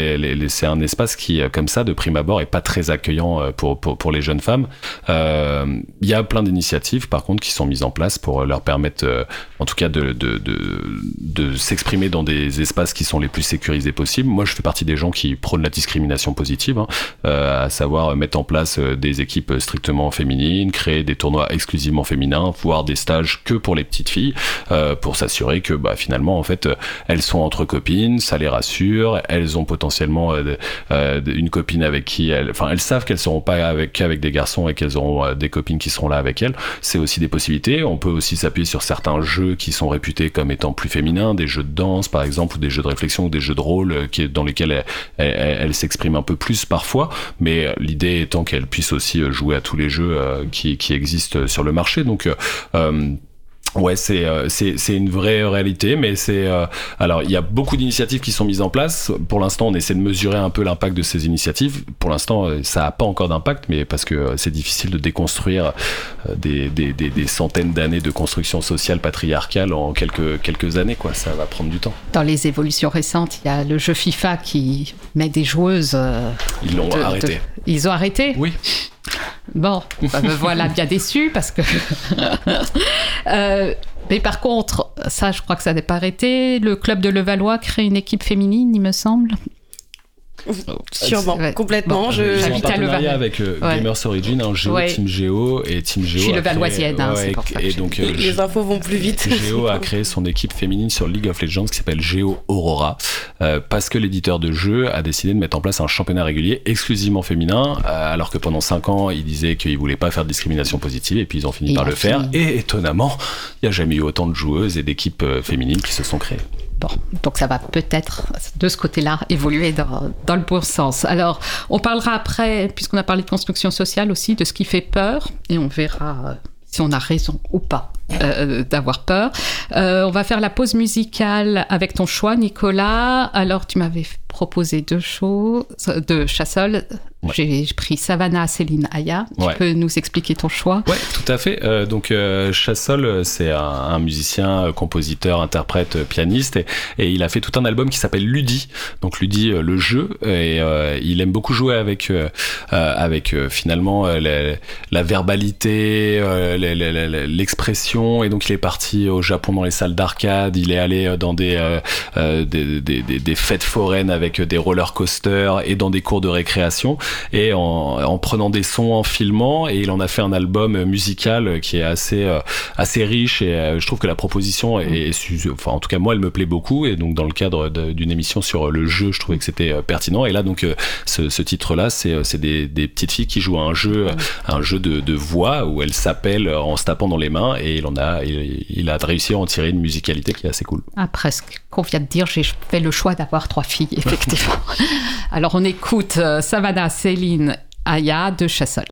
c'est un espace qui, comme ça, de prime abord, est pas très accueillant pour, pour, les jeunes femmes. Il y a plein d'initiatives, par contre, qui sont mises en place pour leur permettre, en tout cas, de, de, s'exprimer dans des espaces qui sont les plus sécurisés possibles. Moi, je fais partie des gens qui prônent la discrimination positive, hein, à savoir mettre en place des équipes strictement féminines, créer des tournois exclusivement féminins, voire des stages que pour les petites filles, euh, pour s'assurer que bah, finalement, en fait, euh, elles sont entre copines, ça les rassure, elles ont potentiellement euh, euh, une copine avec qui elles, enfin, elles savent qu'elles seront pas avec qu'avec des garçons et qu'elles auront euh, des copines qui seront là avec elles. C'est aussi des possibilités. On peut aussi s'appuyer sur certains jeux qui sont réputés comme étant plus féminins, des jeux de danse par exemple, ou des jeux de réflexion, ou des jeux de rôle qui, dans lesquels elles, s'expriment un peu plus parfois. Mais l'idée étant qu'elles puissent aussi jouer à tous les jeux qui, qui existent sur le marché. Donc euh, Ouais, c'est euh, c'est une vraie réalité, mais c'est euh, alors il y a beaucoup d'initiatives qui sont mises en place. Pour l'instant, on essaie de mesurer un peu l'impact de ces initiatives. Pour l'instant, euh, ça a pas encore d'impact, mais parce que euh, c'est difficile de déconstruire des, des, des, des centaines d'années de construction sociale patriarcale en quelques quelques années, quoi. Ça va prendre du temps. Dans les évolutions récentes, il y a le jeu FIFA qui met des joueuses. euh, Ils l'ont de- arrêté. Ils ont arrêté? Oui. Bon, bah, me voilà bien déçu parce que. <laughs> Euh, mais par contre, ça, je crois que ça n'est pas arrêté. Le club de Levallois crée une équipe féminine, il me semble. Sûrement, Ouais. complètement. Bon, je... J'habite à Levallois. avec euh, Ouais. Gamers Origin, un Géo, Ouais. Team Géo et Team Géo. Je suis levalloisienne, hein, ouais, c'est pour ça que Et je- donc, les, euh, les infos vont plus vite. Géo a créé son équipe féminine sur League of Legends qui s'appelle Géo Aurora euh, parce que l'éditeur de jeu a décidé de mettre en place un championnat régulier exclusivement féminin euh, alors que pendant 5 ans il disait qu'il voulait pas faire de discrimination positive et puis ils ont fini par le faire et étonnamment il n'y a jamais eu autant de joueuses et d'équipes euh, féminines qui se sont créées. Bon, donc ça va peut-être de ce côté-là évoluer dans, le bon sens. Alors, on parlera après, puisqu'on a parlé de construction sociale aussi, de ce qui fait peur, et on verra euh, si on a raison ou pas euh, d'avoir peur. Euh, on va faire la pause musicale avec ton choix, Nicolas. Alors, tu m'avais proposé deux choses, de Chassol. Ouais. J'ai pris Savannah Céline Aya. Tu Ouais. peux nous expliquer ton choix? Ouais, tout à fait. Euh, donc euh, Chassol, euh, c'est un, un musicien, euh, compositeur, interprète, euh, pianiste, et, et il a fait tout un album qui s'appelle Ludi. Donc Ludi, euh, le jeu, et euh, il aime beaucoup jouer avec avec euh, finalement la, la verbalité, l'expression, et donc il est parti au Japon dans les salles d'arcade. Il est allé dans des, des, des, des, des fêtes foraines avec des roller coasters et dans des cours de récréation et en, en prenant des sons, en filmant, et il en a fait un album musical qui est assez euh, assez riche. Et euh, je trouve que la proposition est, est su- enfin en tout cas moi elle me plaît beaucoup. Et donc dans le cadre d'une émission sur le jeu, je trouvais que c'était euh, pertinent. Et là donc euh, ce, ce titre là c'est euh, c'est des, des petites filles qui jouent à un jeu un jeu de, de voix où elles s'appellent en se tapant dans les mains. Et il en a il, il a réussi à en tirer une musicalité qui est assez cool. Après ce qu'on vient de dire, j'ai fait le choix d'avoir trois filles, <laughs> effectivement. Alors on écoute euh, Savannah Céline Aya de Chassol.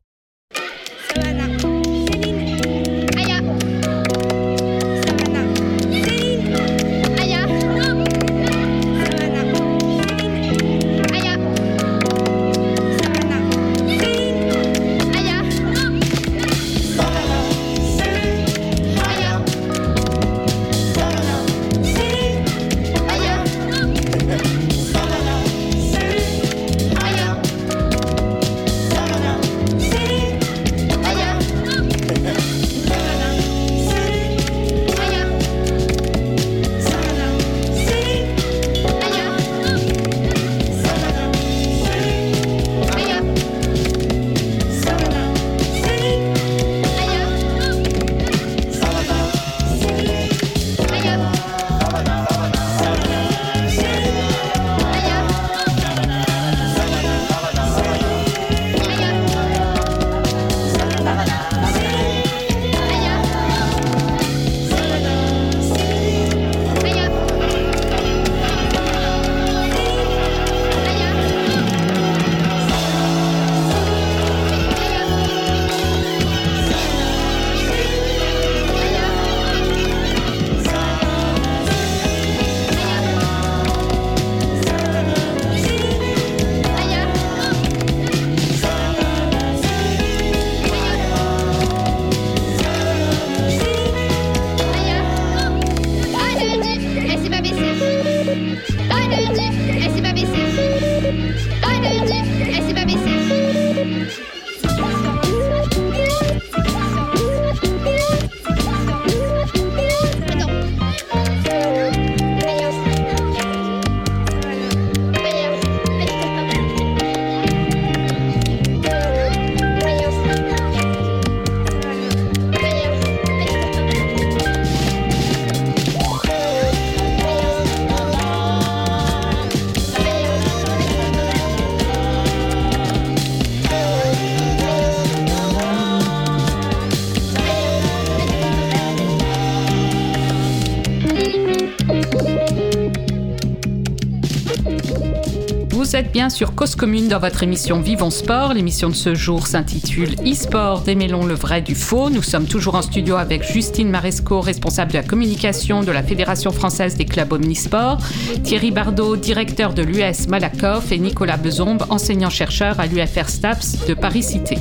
Bien sur Cause Commune dans votre émission Vivons Sport. L'émission de ce jour s'intitule e-sport, démêlons le vrai du faux. Nous sommes toujours en studio avec Justine Maresco, responsable de la communication de la Fédération française des clubs omnisports, Thierry Bardot, directeur de l'US Malakoff et Nicolas Bezombe, enseignant-chercheur à l'UFR STAPS de Paris-Cité.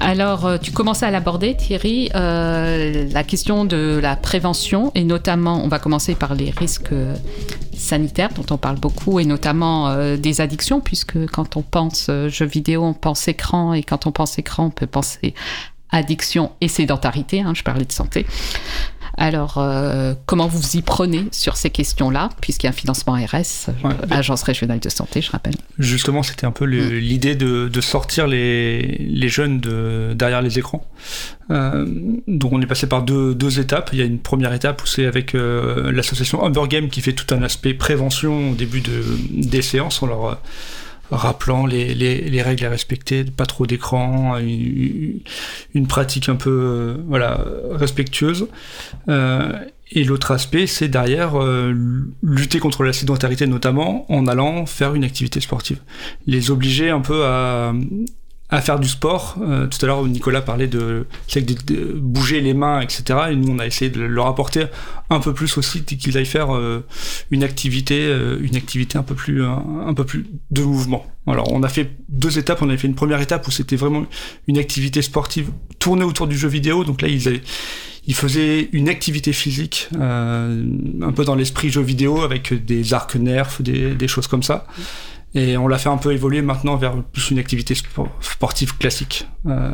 Alors, euh, tu commençais à l'aborder, Thierry, euh, la question de la prévention, et notamment, on va commencer par les risques sanitaires dont on parle beaucoup, et notamment euh, des addictions, puisque quand on pense euh, jeux vidéo, on pense écran, et quand on pense écran, on peut penser addiction et sédentarité, hein, je parlais de santé. Alors, euh, comment vous vous y prenez sur ces questions-là, puisqu'il y a un financement RS, euh, Ouais. Agence régionale de santé, je rappelle. Justement, c'était un peu Mm. l'idée de, de sortir les, les jeunes de, derrière les écrans. Euh, donc on est passé par deux, deux étapes. Il y a une première étape où c'est avec euh, l'association Humber Game qui fait tout un aspect prévention au début de, des séances leur rappelant les, les, les règles à respecter, pas trop d'écran, une, une pratique un peu euh, voilà respectueuse. Euh, et l'autre aspect, c'est derrière euh, lutter contre la sédentarité, notamment en allant faire une activité sportive. Les obliger un peu à, à faire du sport. Euh, tout à l'heure, Nicolas parlait de, bouger les mains, etc. Et nous, on a essayé de leur apporter un peu plus aussi, qu'ils aillent faire euh, une activité, euh, une activité un peu plus, un, peu plus de mouvement. Alors, on a fait deux étapes. On avait fait une première étape où c'était vraiment une activité sportive tournée autour du jeu vidéo. Donc là, ils avaient il faisait une activité physique, un peu dans l'esprit jeu vidéo, avec des arcs nerfs, des, des choses comme ça. Et on l'a fait un peu évoluer maintenant vers plus une activité spo- sportive classique. Euh,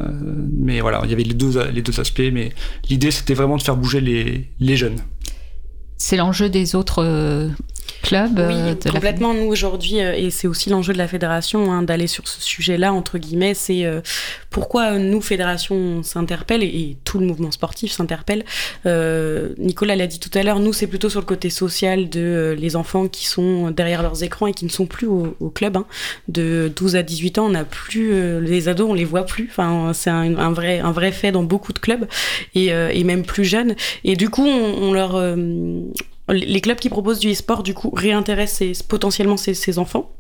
mais voilà, il y avait les deux, les deux aspects, mais l'idée c'était vraiment de faire bouger les, les jeunes. C'est l'enjeu des autres euh, clubs euh, Oui, de la complètement. Nous aujourd'hui, euh, et c'est aussi l'enjeu de la fédération hein, d'aller sur ce sujet-là entre guillemets, c'est euh, pourquoi nous fédération on s'interpelle et, et tout le mouvement sportif s'interpelle. Euh, Nicolas l'a dit tout à l'heure, nous c'est plutôt sur le côté social de euh, les enfants qui sont derrière leurs écrans et qui ne sont plus au, au club. hein. De 12 à 18 ans, on n'a plus les ados, on les voit plus. Enfin, c'est un, un vrai un vrai fait dans beaucoup de clubs et, et même plus jeunes. Et du coup, on, on leur les clubs qui proposent du e-sport, du coup, réintéressent potentiellement ces, ces enfants.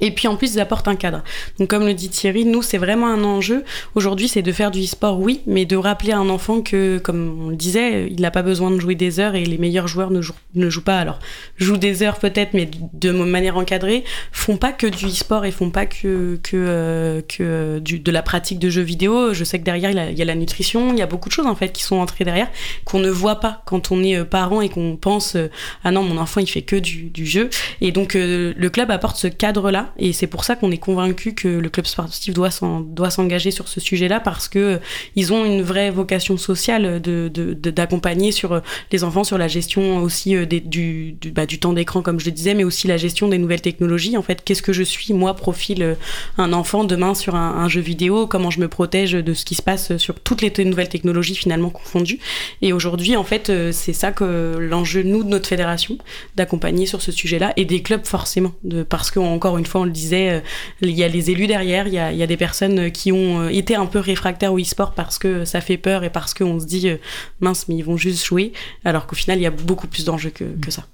Et puis en plus, ils apportent un cadre. Donc comme le dit Thierry, nous, c'est vraiment un enjeu. Aujourd'hui, c'est de faire du e-sport, oui, mais de rappeler à un enfant que, comme on le disait, il n'a pas besoin de jouer des heures et les meilleurs joueurs ne jouent, pas. Alors, jouent des heures peut-être, mais de manière encadrée, font pas que du e-sport et font pas que, que, euh, que euh, de la pratique de jeux vidéo. Je sais que derrière, il y, a, la nutrition, il y a beaucoup de choses en fait qui sont entrées derrière, qu'on ne voit pas quand on est euh, parent et qu'on pense ah non, mon enfant, il fait que du, du jeu. Et donc, le club apporte ce cadre-là. Et c'est pour ça qu'on est convaincu que le club sportif doit s'en- doit s'engager sur ce sujet-là parce que euh, ils ont une vraie vocation sociale de, de- de- d'accompagner euh, les enfants sur la gestion aussi euh, du, bah, du temps d'écran, comme je le disais, mais aussi la gestion des nouvelles technologies. En fait, qu'est-ce que je suis, moi, profil un enfant demain sur un, jeu vidéo, comment je me protège de ce qui se passe sur toutes les nouvelles technologies finalement confondues? Et aujourd'hui, en fait, c'est ça que l'enjeu, nous, de notre fédération, d'accompagner sur ce sujet-là et des clubs forcément. De, parce qu'encore une on le disait, euh, il y a les élus derrière, il y a, des personnes qui ont euh, été un peu réfractaires au e-sport parce que ça fait peur et parce qu'on se dit, euh, mince, mais ils vont juste jouer, alors qu'au final, il y a beaucoup plus d'enjeux que, ça.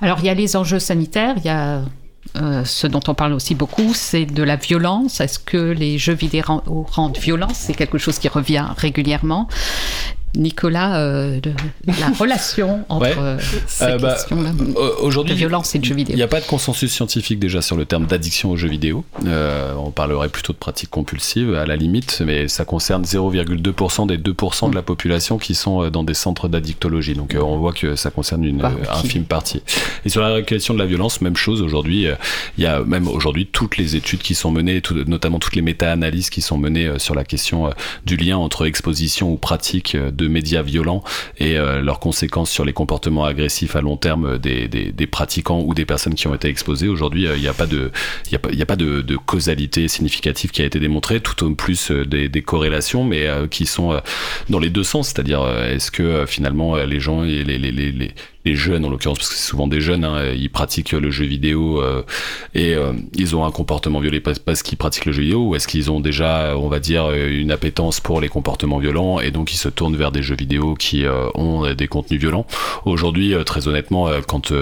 Alors, il y a les enjeux sanitaires, il y a ce dont on parle aussi beaucoup, c'est de la violence. Est-ce que les jeux vidéo ren- rendent violence? C'est quelque chose qui revient régulièrement. Nicolas, euh, de- la <laughs> relation entre Ouais. euh, ces Euh, bah, questions-là euh, Aujourd'hui, de violence et de jeux vidéo. Il n'y a pas de consensus scientifique déjà sur le terme d'addiction aux jeux vidéo. Euh, on parlerait plutôt de pratique compulsive à la limite, mais ça concerne 0,2% des 2% de la population qui sont euh, dans des centres d'addictologie. Donc euh, on voit que ça concerne une Bah, euh, infime partie. Et sur la question de la violence, même chose aujourd'hui. euh, Il y a même aujourd'hui toutes les études qui sont menées, tout- notamment toutes les méta-analyses qui sont menées euh, sur la question euh, du lien entre exposition ou pratique euh, de médias violents et euh, leurs conséquences sur les comportements agressifs à long terme euh, des, des, pratiquants ou des personnes qui ont été exposées. Aujourd'hui, euh, il n'y a pas de, y a y a pas de, causalité significative qui a été démontrée, tout au plus des, des corrélations, mais qui sont dans les deux sens. C'est-à-dire, est-ce que finalement les gens et les les jeunes en l'occurrence parce que c'est souvent des jeunes hein, ils pratiquent le jeu vidéo euh, et euh, ils ont un comportement violent parce, qu'ils pratiquent le jeu vidéo ou est-ce qu'ils ont déjà on va dire une appétence pour les comportements violents et donc ils se tournent vers des jeux vidéo qui euh, ont des contenus violents? Aujourd'hui très honnêtement quand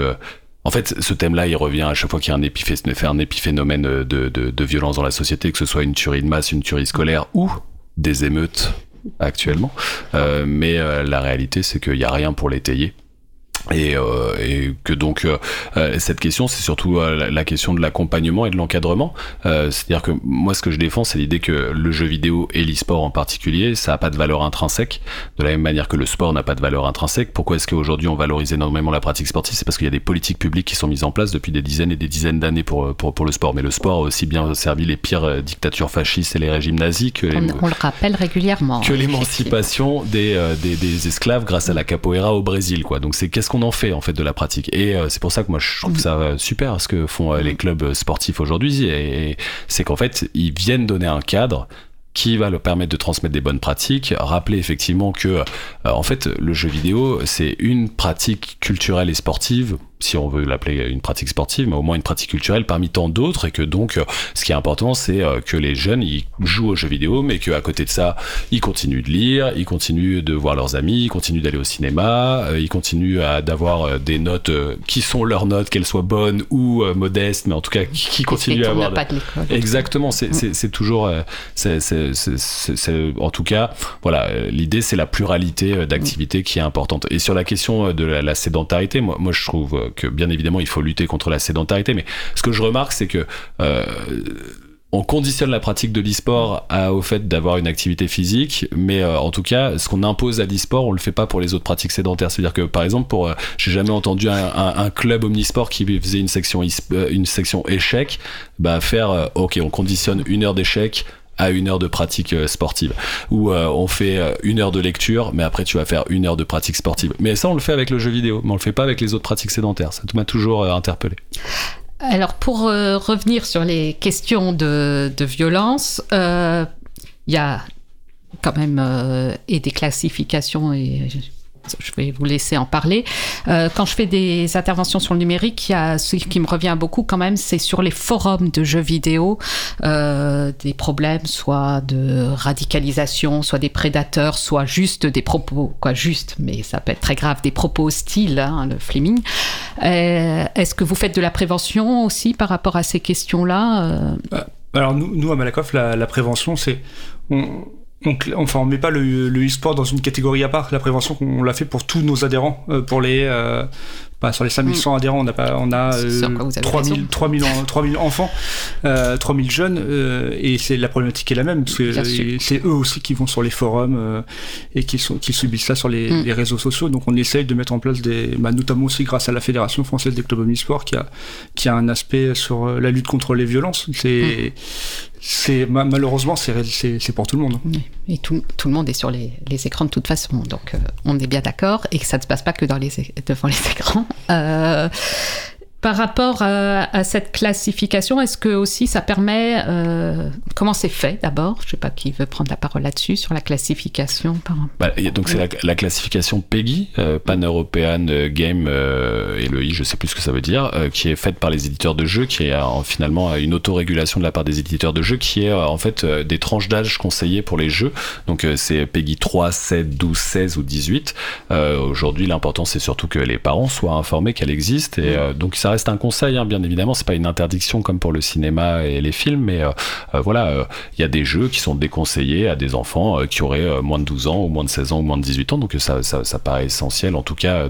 en fait, ce thème-là, il revient à chaque fois qu'il y a un, un épiphénomène de, violence dans la société, que ce soit une tuerie de masse, une tuerie scolaire ou des émeutes actuellement. Mais la réalité, c'est qu'il n'y a rien pour l'étayer. Et, euh, et, que donc euh, euh, cette question c'est surtout la, la, question de l'accompagnement et de l'encadrement. C'est-à-dire que moi ce que je défends c'est l'idée que le jeu vidéo et l'e-sport en particulier ça n'a pas de valeur intrinsèque. De la même manière que le sport n'a pas de valeur intrinsèque pourquoi est-ce qu'aujourd'hui on valorise énormément la pratique sportive? C'est parce qu'il y a des politiques publiques qui sont mises en place depuis des dizaines et des dizaines d'années pour, pour, pour le sport. Mais le sport a aussi bien servi les pires dictatures fascistes et les régimes nazis que on, les, on le rappelle régulièrement que l'émancipation des, des, des, esclaves grâce à la capoeira au Brésil quoi. Donc c'est qu'est-ce qu'on en fait en fait de la pratique. Et euh, c'est pour ça que moi je trouve ça euh, super ce que font euh, les clubs sportifs aujourd'hui. Et, et c'est qu'en fait ils viennent donner un cadre qui va leur permettre de transmettre des bonnes pratiques, rappeler effectivement que euh, en fait le jeu vidéo c'est une pratique culturelle et sportive si on veut l'appeler une pratique sportive, mais au moins une pratique culturelle parmi tant d'autres, et que donc ce qui est important, c'est que les jeunes ils jouent aux jeux vidéo, mais qu'à côté de ça, ils continuent de lire, ils continuent de voir leurs amis, ils continuent d'aller au cinéma, ils continuent à d'avoir des notes qui sont leurs notes, qu'elles soient bonnes ou modestes, mais en tout cas qui, continuent à avoir. Pas de Exactement, c'est toujours, c'est en tout cas, voilà, l'idée c'est la pluralité d'activités qui est importante. Et sur la question de la, la sédentarité, moi, moi je trouve bien évidemment il faut lutter contre la sédentarité, mais ce que je remarque c'est que euh, on conditionne la pratique de l'e-sport au fait d'avoir une activité physique, mais euh, en tout cas, ce qu'on impose à l'e-sport, on le fait pas pour les autres pratiques sédentaires. C'est-à-dire que, par exemple, pour, euh, j'ai jamais entendu un, club omnisport qui faisait une section, une section échec, bah faire, ok, on conditionne une heure d'échec à une heure de pratique sportive. Où euh, on fait une heure de lecture mais après tu vas faire une heure de pratique sportive. Mais ça on le fait avec le jeu vidéo mais on le fait pas avec les autres pratiques sédentaires. Ça m'a toujours euh, interpellé. Alors pour euh, revenir sur les questions de, de violence il euh, y a quand même et des classifications et je vais vous laisser en parler. Euh, quand je fais des interventions sur le numérique, il y a ce qui me revient beaucoup quand même, c'est sur les forums de jeux vidéo, euh, des problèmes soit de radicalisation, soit des prédateurs, soit juste des propos, quoi, juste, mais ça peut être très grave, des propos hostiles, hein, le flaming. Euh, Est-ce que vous faites de la prévention aussi par rapport à ces questions-là euh... Alors nous, à Malakoff, la, prévention, c'est on, enfin, on met pas le, le e-sport dans une catégorie à part. La prévention, on l'a fait pour tous nos adhérents, euh, pour les, euh, bah, sur les 5100 mmh. adhérents, on a pas, on a euh, 3000, 3000, 3000 enfants, euh, 3000 jeunes, euh, et c'est la problématique est la même, parce que c'est eux aussi qui vont sur les forums euh, et qui sont, qui subissent ça sur les, mmh. les, réseaux sociaux. Donc on essaye de mettre en place des, bah, notamment aussi grâce à la Fédération française des clubs omnisports, qui a, qui a un aspect sur euh, la lutte contre les violences. C'est, mmh c'est malheureusement c'est pour tout le monde. Et tout, tout, le monde est sur les, les, écrans de toute façon, donc euh, on est bien d'accord et que ça ne se passe pas que dans les, devant les <laughs> écrans. Uh. Par rapport à, à, cette classification, est-ce que aussi ça permet euh, comment c'est fait d'abord? Je sais pas qui veut prendre la parole là-dessus sur la classification. Par... Bah, donc c'est la, la, classification PEGI, euh, Pan European Game euh, et le I, je sais plus ce que ça veut dire, euh, qui est faite par les éditeurs de jeux, qui est finalement une autorégulation de la part des éditeurs de jeux, qui est en fait des tranches d'âge conseillées pour les jeux. Donc c'est PEGI 3, 7, 12, 16 ou 18. Aujourd'hui, l'important c'est surtout que les parents soient informés qu'elle existe et donc ça reste un conseil, hein, bien évidemment, c'est pas une interdiction comme pour le cinéma et les films, mais euh, euh, voilà, il euh, y a des jeux qui sont déconseillés à des enfants qui auraient moins de 12 ans ou moins de 16 ans ou moins de 18 ans, donc ça, ça, ça paraît essentiel en tout cas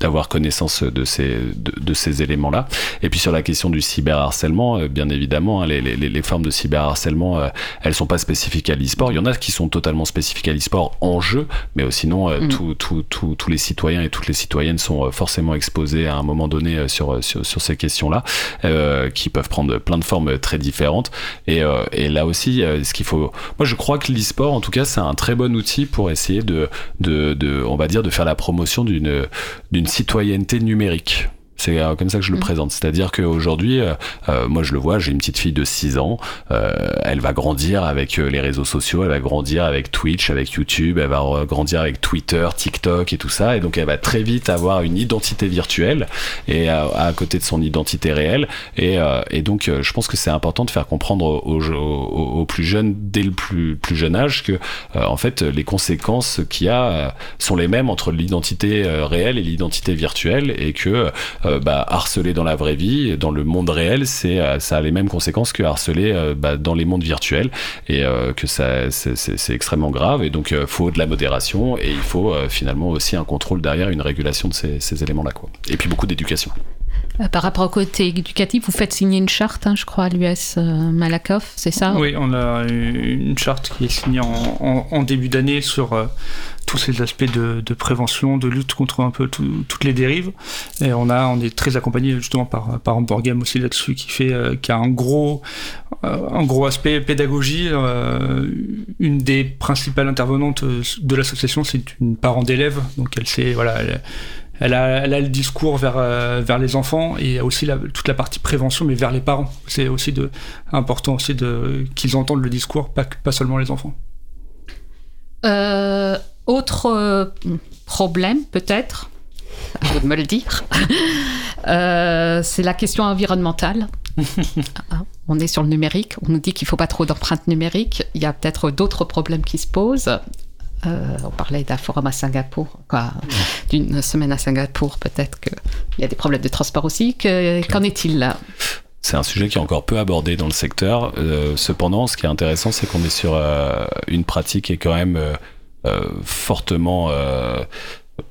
d'avoir de, connaissance de ces, de, de ces éléments-là. Et puis sur la question du cyberharcèlement, bien évidemment, hein, les, les, les, formes de cyberharcèlement, elles sont pas spécifiques à l'e-sport. Il y en a qui sont totalement spécifiques à l'e-sport en jeu, mais sinon, mm. tous les citoyens et toutes les citoyennes sont forcément exposés à un moment donné sur sur, ces questions-là, euh, qui peuvent prendre plein de formes très différentes. Et, euh, là aussi, euh, ce qu'il faut, moi je crois que l'e-sport, en tout cas, c'est un très bon outil pour essayer de, de, de, on va dire, de faire la promotion d'une citoyenneté numérique. C'est comme ça que je le mmh. présente. C'est-à-dire qu'aujourd'hui, euh, euh, moi je le vois, j'ai une petite fille de 6 ans, euh, elle va grandir avec les réseaux sociaux, elle va grandir avec Twitch, avec YouTube, elle va grandir avec Twitter, TikTok et tout ça, et donc elle va très vite avoir une identité virtuelle et à, à côté de son identité réelle. Et, et donc je pense que c'est important de faire comprendre aux, aux, aux, plus jeune, dès le plus, plus jeune âge, que euh, en fait les conséquences qu'il y a euh, sont les mêmes entre l'identité euh, réelle et l'identité virtuelle, et que euh, bah, harceler dans la vraie vie, dans le monde réel, c'est euh, ça a les mêmes conséquences que harceler euh, bah, dans les mondes virtuels, et euh, que ça c'est- extrêmement grave, et donc euh, faut de la modération, et il faut euh, finalement aussi un contrôle derrière, une régulation de ces, ces éléments-là, quoi. Et puis beaucoup d'éducation. Par rapport au côté éducatif, vous faites signer une charte, hein, je crois, à l'US euh, Malakoff, c'est ça? Oui, on a une charte qui est signée en, en- en début d'année sur euh, tous ces aspects de, prévention, de lutte contre un peu tout- toutes les dérives. Et on a, on est très accompagné justement par par Hamburg Game aussi là-dessus, qui fait, euh, qui a un gros, euh, un gros aspect pédagogie. Euh, une des principales intervenantes euh, de l'association, c'est une parent d'élève, donc elle sait, voilà. Elle, a, elle a le discours vers, vers les enfants et aussi la, toute la partie prévention, mais vers les parents. C'est aussi de, important aussi qu'ils entendent le discours, pas, pas seulement les enfants. Euh, autre euh, problème, peut-être, à vous de me le dire, <laughs> euh, c'est la question environnementale. <laughs> Ah, on est sur le numérique, on nous dit qu'il ne faut pas trop d'empreintes numériques. Il y a peut-être d'autres problèmes qui se posent. Euh, on parlait d'un forum à Singapour, quoi, d'une semaine à Singapour, peut-être qu'il y a des problèmes de transport aussi. Que- Qu'en est-il là? C'est un sujet qui est encore peu abordé dans le secteur. Euh, cependant, ce qui est intéressant, c'est qu'on est sur une pratique qui est quand même fortement euh,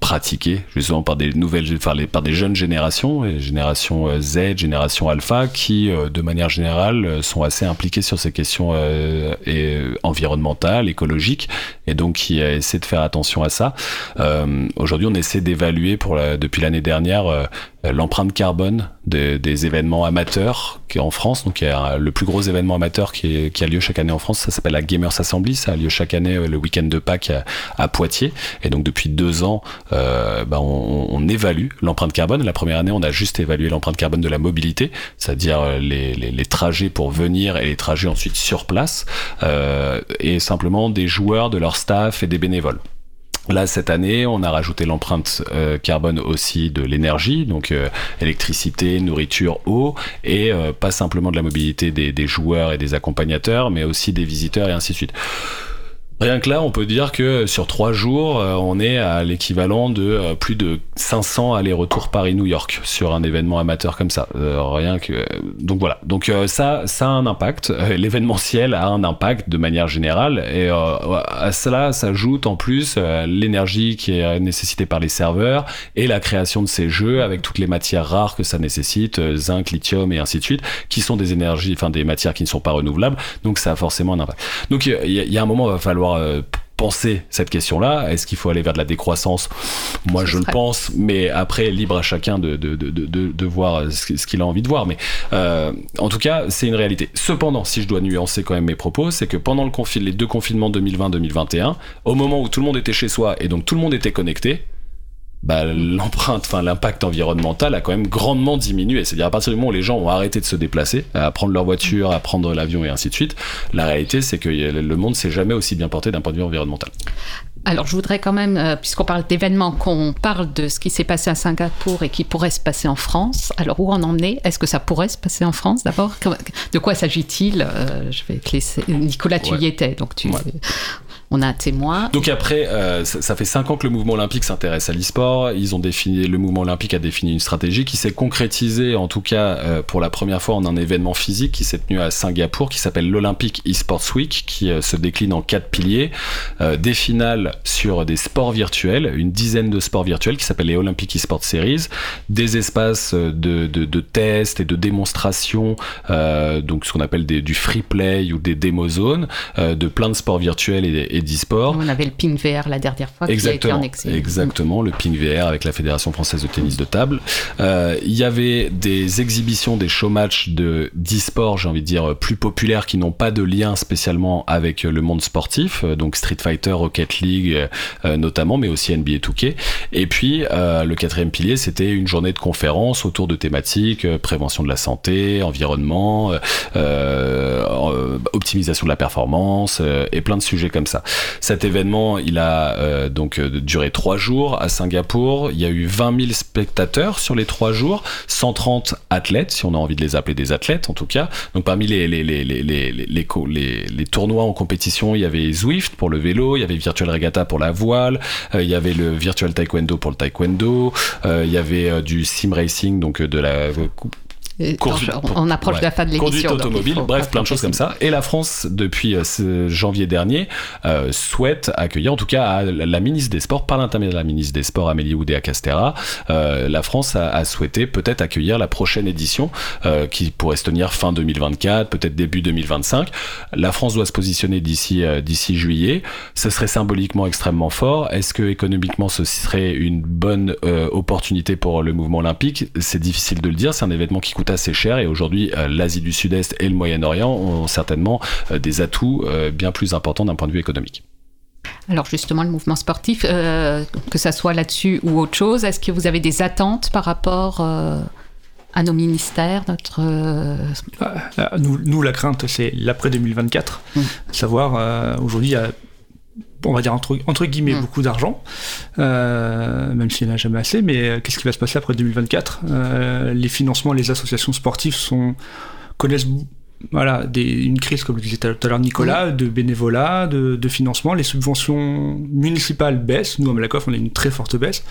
pratiquée, justement par des nouvelles, par des jeunes générations, les générations euh, Z, génération Alpha, qui, euh, de manière générale, euh, sont assez impliquées sur ces questions euh, et, euh, environnementales, écologiques, et donc qui euh, essaient de faire attention à ça. Euh, Aujourd'hui, on essaie d'évaluer pour la- depuis l'année dernière euh, l'empreinte carbone des, événements amateurs qui en France. Donc, il le plus gros événement amateur qui, a lieu chaque année en France. Ça s'appelle la Gamers Assembly. Ça a lieu chaque année euh, le week-end de Pâques à, Poitiers. Et donc, depuis deux ans, euh, bah, on, évalue l'empreinte carbone. La première année, on a juste évalué l'empreinte carbone de la mobilité, c'est-à-dire euh, les, trajets pour venir et les trajets ensuite sur place, euh, et simplement des joueurs, de leur staff et des bénévoles. Là, cette année, on a rajouté l'empreinte euh, carbone aussi de l'énergie, donc euh, électricité, nourriture, eau, et euh, pas simplement de la mobilité des, des joueurs et des accompagnateurs, mais aussi des visiteurs et ainsi de suite. Rien que là, on peut dire que sur trois jours, euh, on est à l'équivalent de euh, plus de 500 allers-retours Paris-New York sur un événement amateur comme ça. Euh, rien que donc voilà. Donc ça, ça a un impact. L'événementiel a un impact de manière générale, et à cela s'ajoute en plus l'énergie qui est nécessitée par les serveurs et la création de ces jeux avec toutes les matières rares que ça nécessite, zinc, lithium et ainsi de suite, qui sont des énergies, enfin des matières qui ne sont pas renouvelables. Donc ça a forcément un impact. Donc il y, y a un moment, il va falloir euh, penser cette question-là. Est-ce qu'il faut aller vers de la décroissance? Moi, je le pense, mais après, libre à chacun de, de, de, de, voir ce, qu'il a envie de voir. Mais euh, en tout cas, c'est une réalité. Cependant, si je dois nuancer quand même mes propos, c'est que pendant le les deux confinements 2020-2021, au moment où tout le monde était chez soi et donc tout le monde était connecté, bah, l'empreinte, enfin l'impact environnemental a quand même grandement diminué. C'est-à-dire à partir du moment où les gens ont arrêté de se déplacer, à prendre leur voiture, à prendre l'avion et ainsi de suite, la réalité c'est que le monde s'est jamais aussi bien porté d'un point de vue environnemental. Alors, je voudrais quand même, euh, puisqu'on parle d'événements, qu'on parle de ce qui s'est passé à Singapour et qui pourrait se passer en France. Alors, où en est Est-ce que ça pourrait se passer en France d'abord? De quoi s'agit-il? Euh, Je vais te laisser. Nicolas, tu Ouais. y étais, donc tu. Ouais. On a un témoin. Donc après, euh, ça, fait cinq ans que le mouvement olympique s'intéresse à l'e-sport. Ils ont défini, le mouvement olympique a défini une stratégie qui s'est concrétisée, en tout cas euh, pour la première fois, en un événement physique qui s'est tenu à Singapour, qui s'appelle l'Olympic eSports Week, qui euh, se décline en quatre piliers, des finales sur des sports virtuels, une dizaine de sports virtuels qui s'appellent les Olympic eSports Series, des espaces de, tests et de démonstrations, donc ce qu'on appelle du free play ou des démo zones, de plein de sports virtuels et d'e-sport. On avait le ping VR la dernière fois qui a été Exactement, exactement, le ping VR avec la Fédération française de tennis de table. Euh, Il y avait des exhibitions, des show matchs de d'e-sport, j'ai envie de dire plus populaires, qui n'ont pas de lien spécialement avec le monde sportif, euh, donc Street Fighter, Rocket League euh, euh, notamment, mais aussi NBA 2K. Et puis euh, le quatrième pilier, c'était une journée de conférences autour de thématiques euh, prévention de la santé, environnement, euh, euh, euh, optimisation de la performance euh, et plein de sujets comme ça. Cet événement, il a euh, donc euh, duré trois jours à Singapour. Il y a eu 20 000 spectateurs sur les trois jours, 130 athlètes, si on a envie de les appeler des athlètes en tout cas. Donc parmi les, tournois en compétition, il y avait Zwift pour le vélo, il y avait Virtual Regatta pour la voile, euh, il y avait le Virtual Taekwondo pour le taekwondo, il y avait du sim racing, donc de la je- on approche ouais. de la fin de l'émission. Conduite automobile, bref, plein de choses comme ça. Et la France, depuis euh, ce janvier dernier, euh, souhaite accueillir, en tout cas à la ministre des Sports, par l'intermédiaire de la ministre des Sports, Amélie Oudéa-Castera, euh, la France a, a souhaité peut-être accueillir la prochaine édition euh, qui pourrait se tenir fin 2024, peut-être début 2025. La France doit se positionner d'ici d'ici juillet. Ce serait symboliquement extrêmement fort. Est-ce que économiquement ce serait une bonne opportunité pour le mouvement olympique? C'est difficile de le dire. C'est un événement qui coûte assez cher et aujourd'hui euh, l'Asie du Sud-Est et le Moyen-Orient ont certainement euh, des atouts euh, bien plus importants d'un point de vue économique. Alors justement, le mouvement sportif, euh, que ça soit là-dessus ou autre chose, est-ce que vous avez des attentes par rapport euh, à nos ministères, notre euh, Ah, ah, Nous, nous, la crainte, c'est l'après 2024. Mm. Savoir, euh, aujourd'hui, il y a, on va dire entre, entre guillemets, Mm. beaucoup d'argent, euh, même s'il n'y en a jamais assez, mais euh, qu'est-ce qui va se passer après 2024 Euh, Les financements, les associations sportives sont, connaissent voilà, des, une crise, comme le disait tout à l'heure Nicolas, de bénévolat, de, de financement. Les subventions municipales baissent. Nous, à Malakoff, on a une très forte baisse.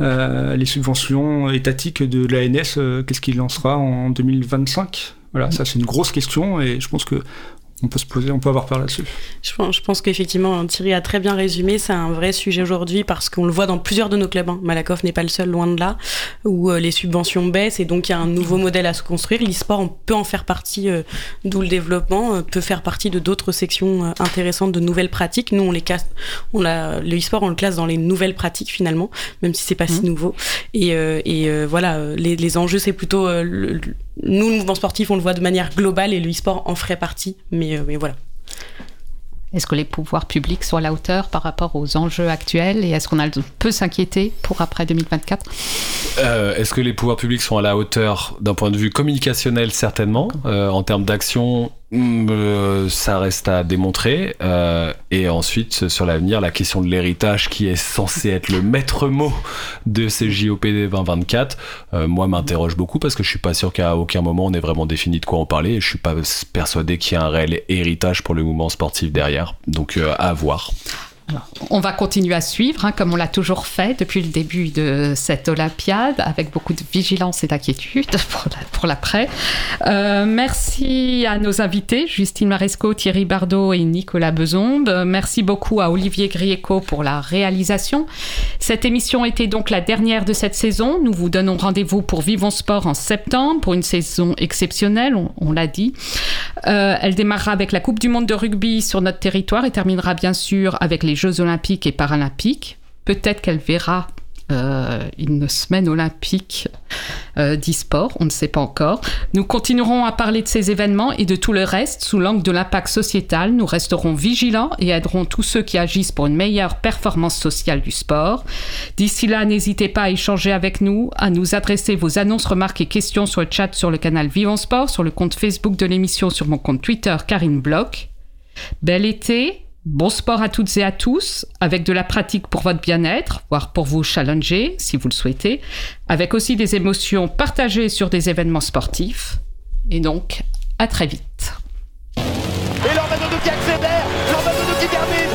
Euh, les subventions étatiques de l'ANS, euh, qu'est-ce qu'il lancera en 2025 Voilà, ça c'est une grosse question et je pense que on peut se poser, on peut avoir peur là-dessus. Je pense, je pense qu'effectivement, Thierry a très bien résumé. C'est un vrai sujet aujourd'hui parce qu'on le voit dans plusieurs de nos clubs. Hein. Malakoff n'est pas le seul, loin de là, où euh, les subventions baissent et donc il y a un nouveau modèle à se construire. L'e-sport, on peut en faire partie, euh, d'où le développement, euh, peut faire partie de d'autres sections intéressantes de nouvelles pratiques. Nous, on les casse, on le e-sport, on le classe dans les nouvelles pratiques finalement, même si c'est pas si nouveau. Et, et voilà, les, les enjeux, c'est plutôt le- nous, le mouvement sportif, on le voit de manière globale et le e-sport en ferait partie. Mais, euh, mais voilà. Est-ce que les pouvoirs publics sont à la hauteur par rapport aux enjeux actuels et est-ce qu'on a- peut s'inquiéter pour après 2024 Euh, Est-ce que les pouvoirs publics sont à la hauteur d'un point de vue communicationnel certainement Euh, En termes d'action, ça reste à démontrer. Euh, et ensuite, sur l'avenir, la question de l'héritage qui est censé être le maître mot de ces JOP 2024, euh, moi m'interroge beaucoup parce que je suis pas sûr qu'à aucun moment on ait vraiment défini de quoi on parlait. Et je suis pas persuadé qu'il y a un réel héritage pour le mouvement sportif derrière. Donc euh, à voir. On va continuer à suivre, hein, comme on l'a toujours fait depuis le début de cette Olympiade, avec beaucoup de vigilance et d'inquiétude <laughs> pour la- pour l'après. Euh, merci à nos invités, Justine Maresco, Thierry Bardot et Nicolas Bezombe. Euh, Merci beaucoup à Olivier Grieco pour la réalisation. Cette émission était donc la dernière de cette saison. Nous vous donnons rendez-vous pour Vivons Sport en septembre, pour une saison exceptionnelle, on, on l'a dit. Euh, elle démarrera avec la Coupe du Monde de rugby sur notre territoire et terminera bien sûr avec les Jeux olympiques et paralympiques. Peut-être qu'elle verra euh, une semaine olympique euh, d'e-sport, on ne sait pas encore. Nous continuerons à parler de ces événements et de tout le reste sous l'angle de l'impact sociétal. Nous resterons vigilants et aiderons tous ceux qui agissent pour une meilleure performance sociale du sport. D'ici là, n'hésitez pas à échanger avec nous, à nous adresser vos annonces, remarques et questions sur le chat sur le canal Vivons Sport, sur le compte Facebook de l'émission, sur mon compte Twitter Karine Bloch. Bel été, bon sport à toutes et à tous, avec de la pratique pour votre bien-être, voire pour vous challenger si vous le souhaitez, avec aussi des émotions partagées sur des événements sportifs. Et donc, à très vite. Et qui accélère, qui termine,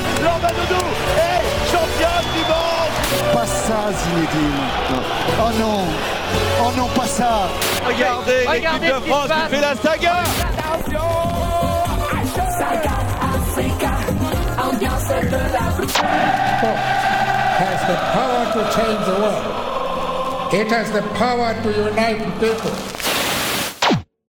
est championne du monde Pas ça, Zinedine. Oh non. Oh non, pas ça. Regardez, l'équipe de France qui fait la saga has the power to change the world. It has the power to unite people.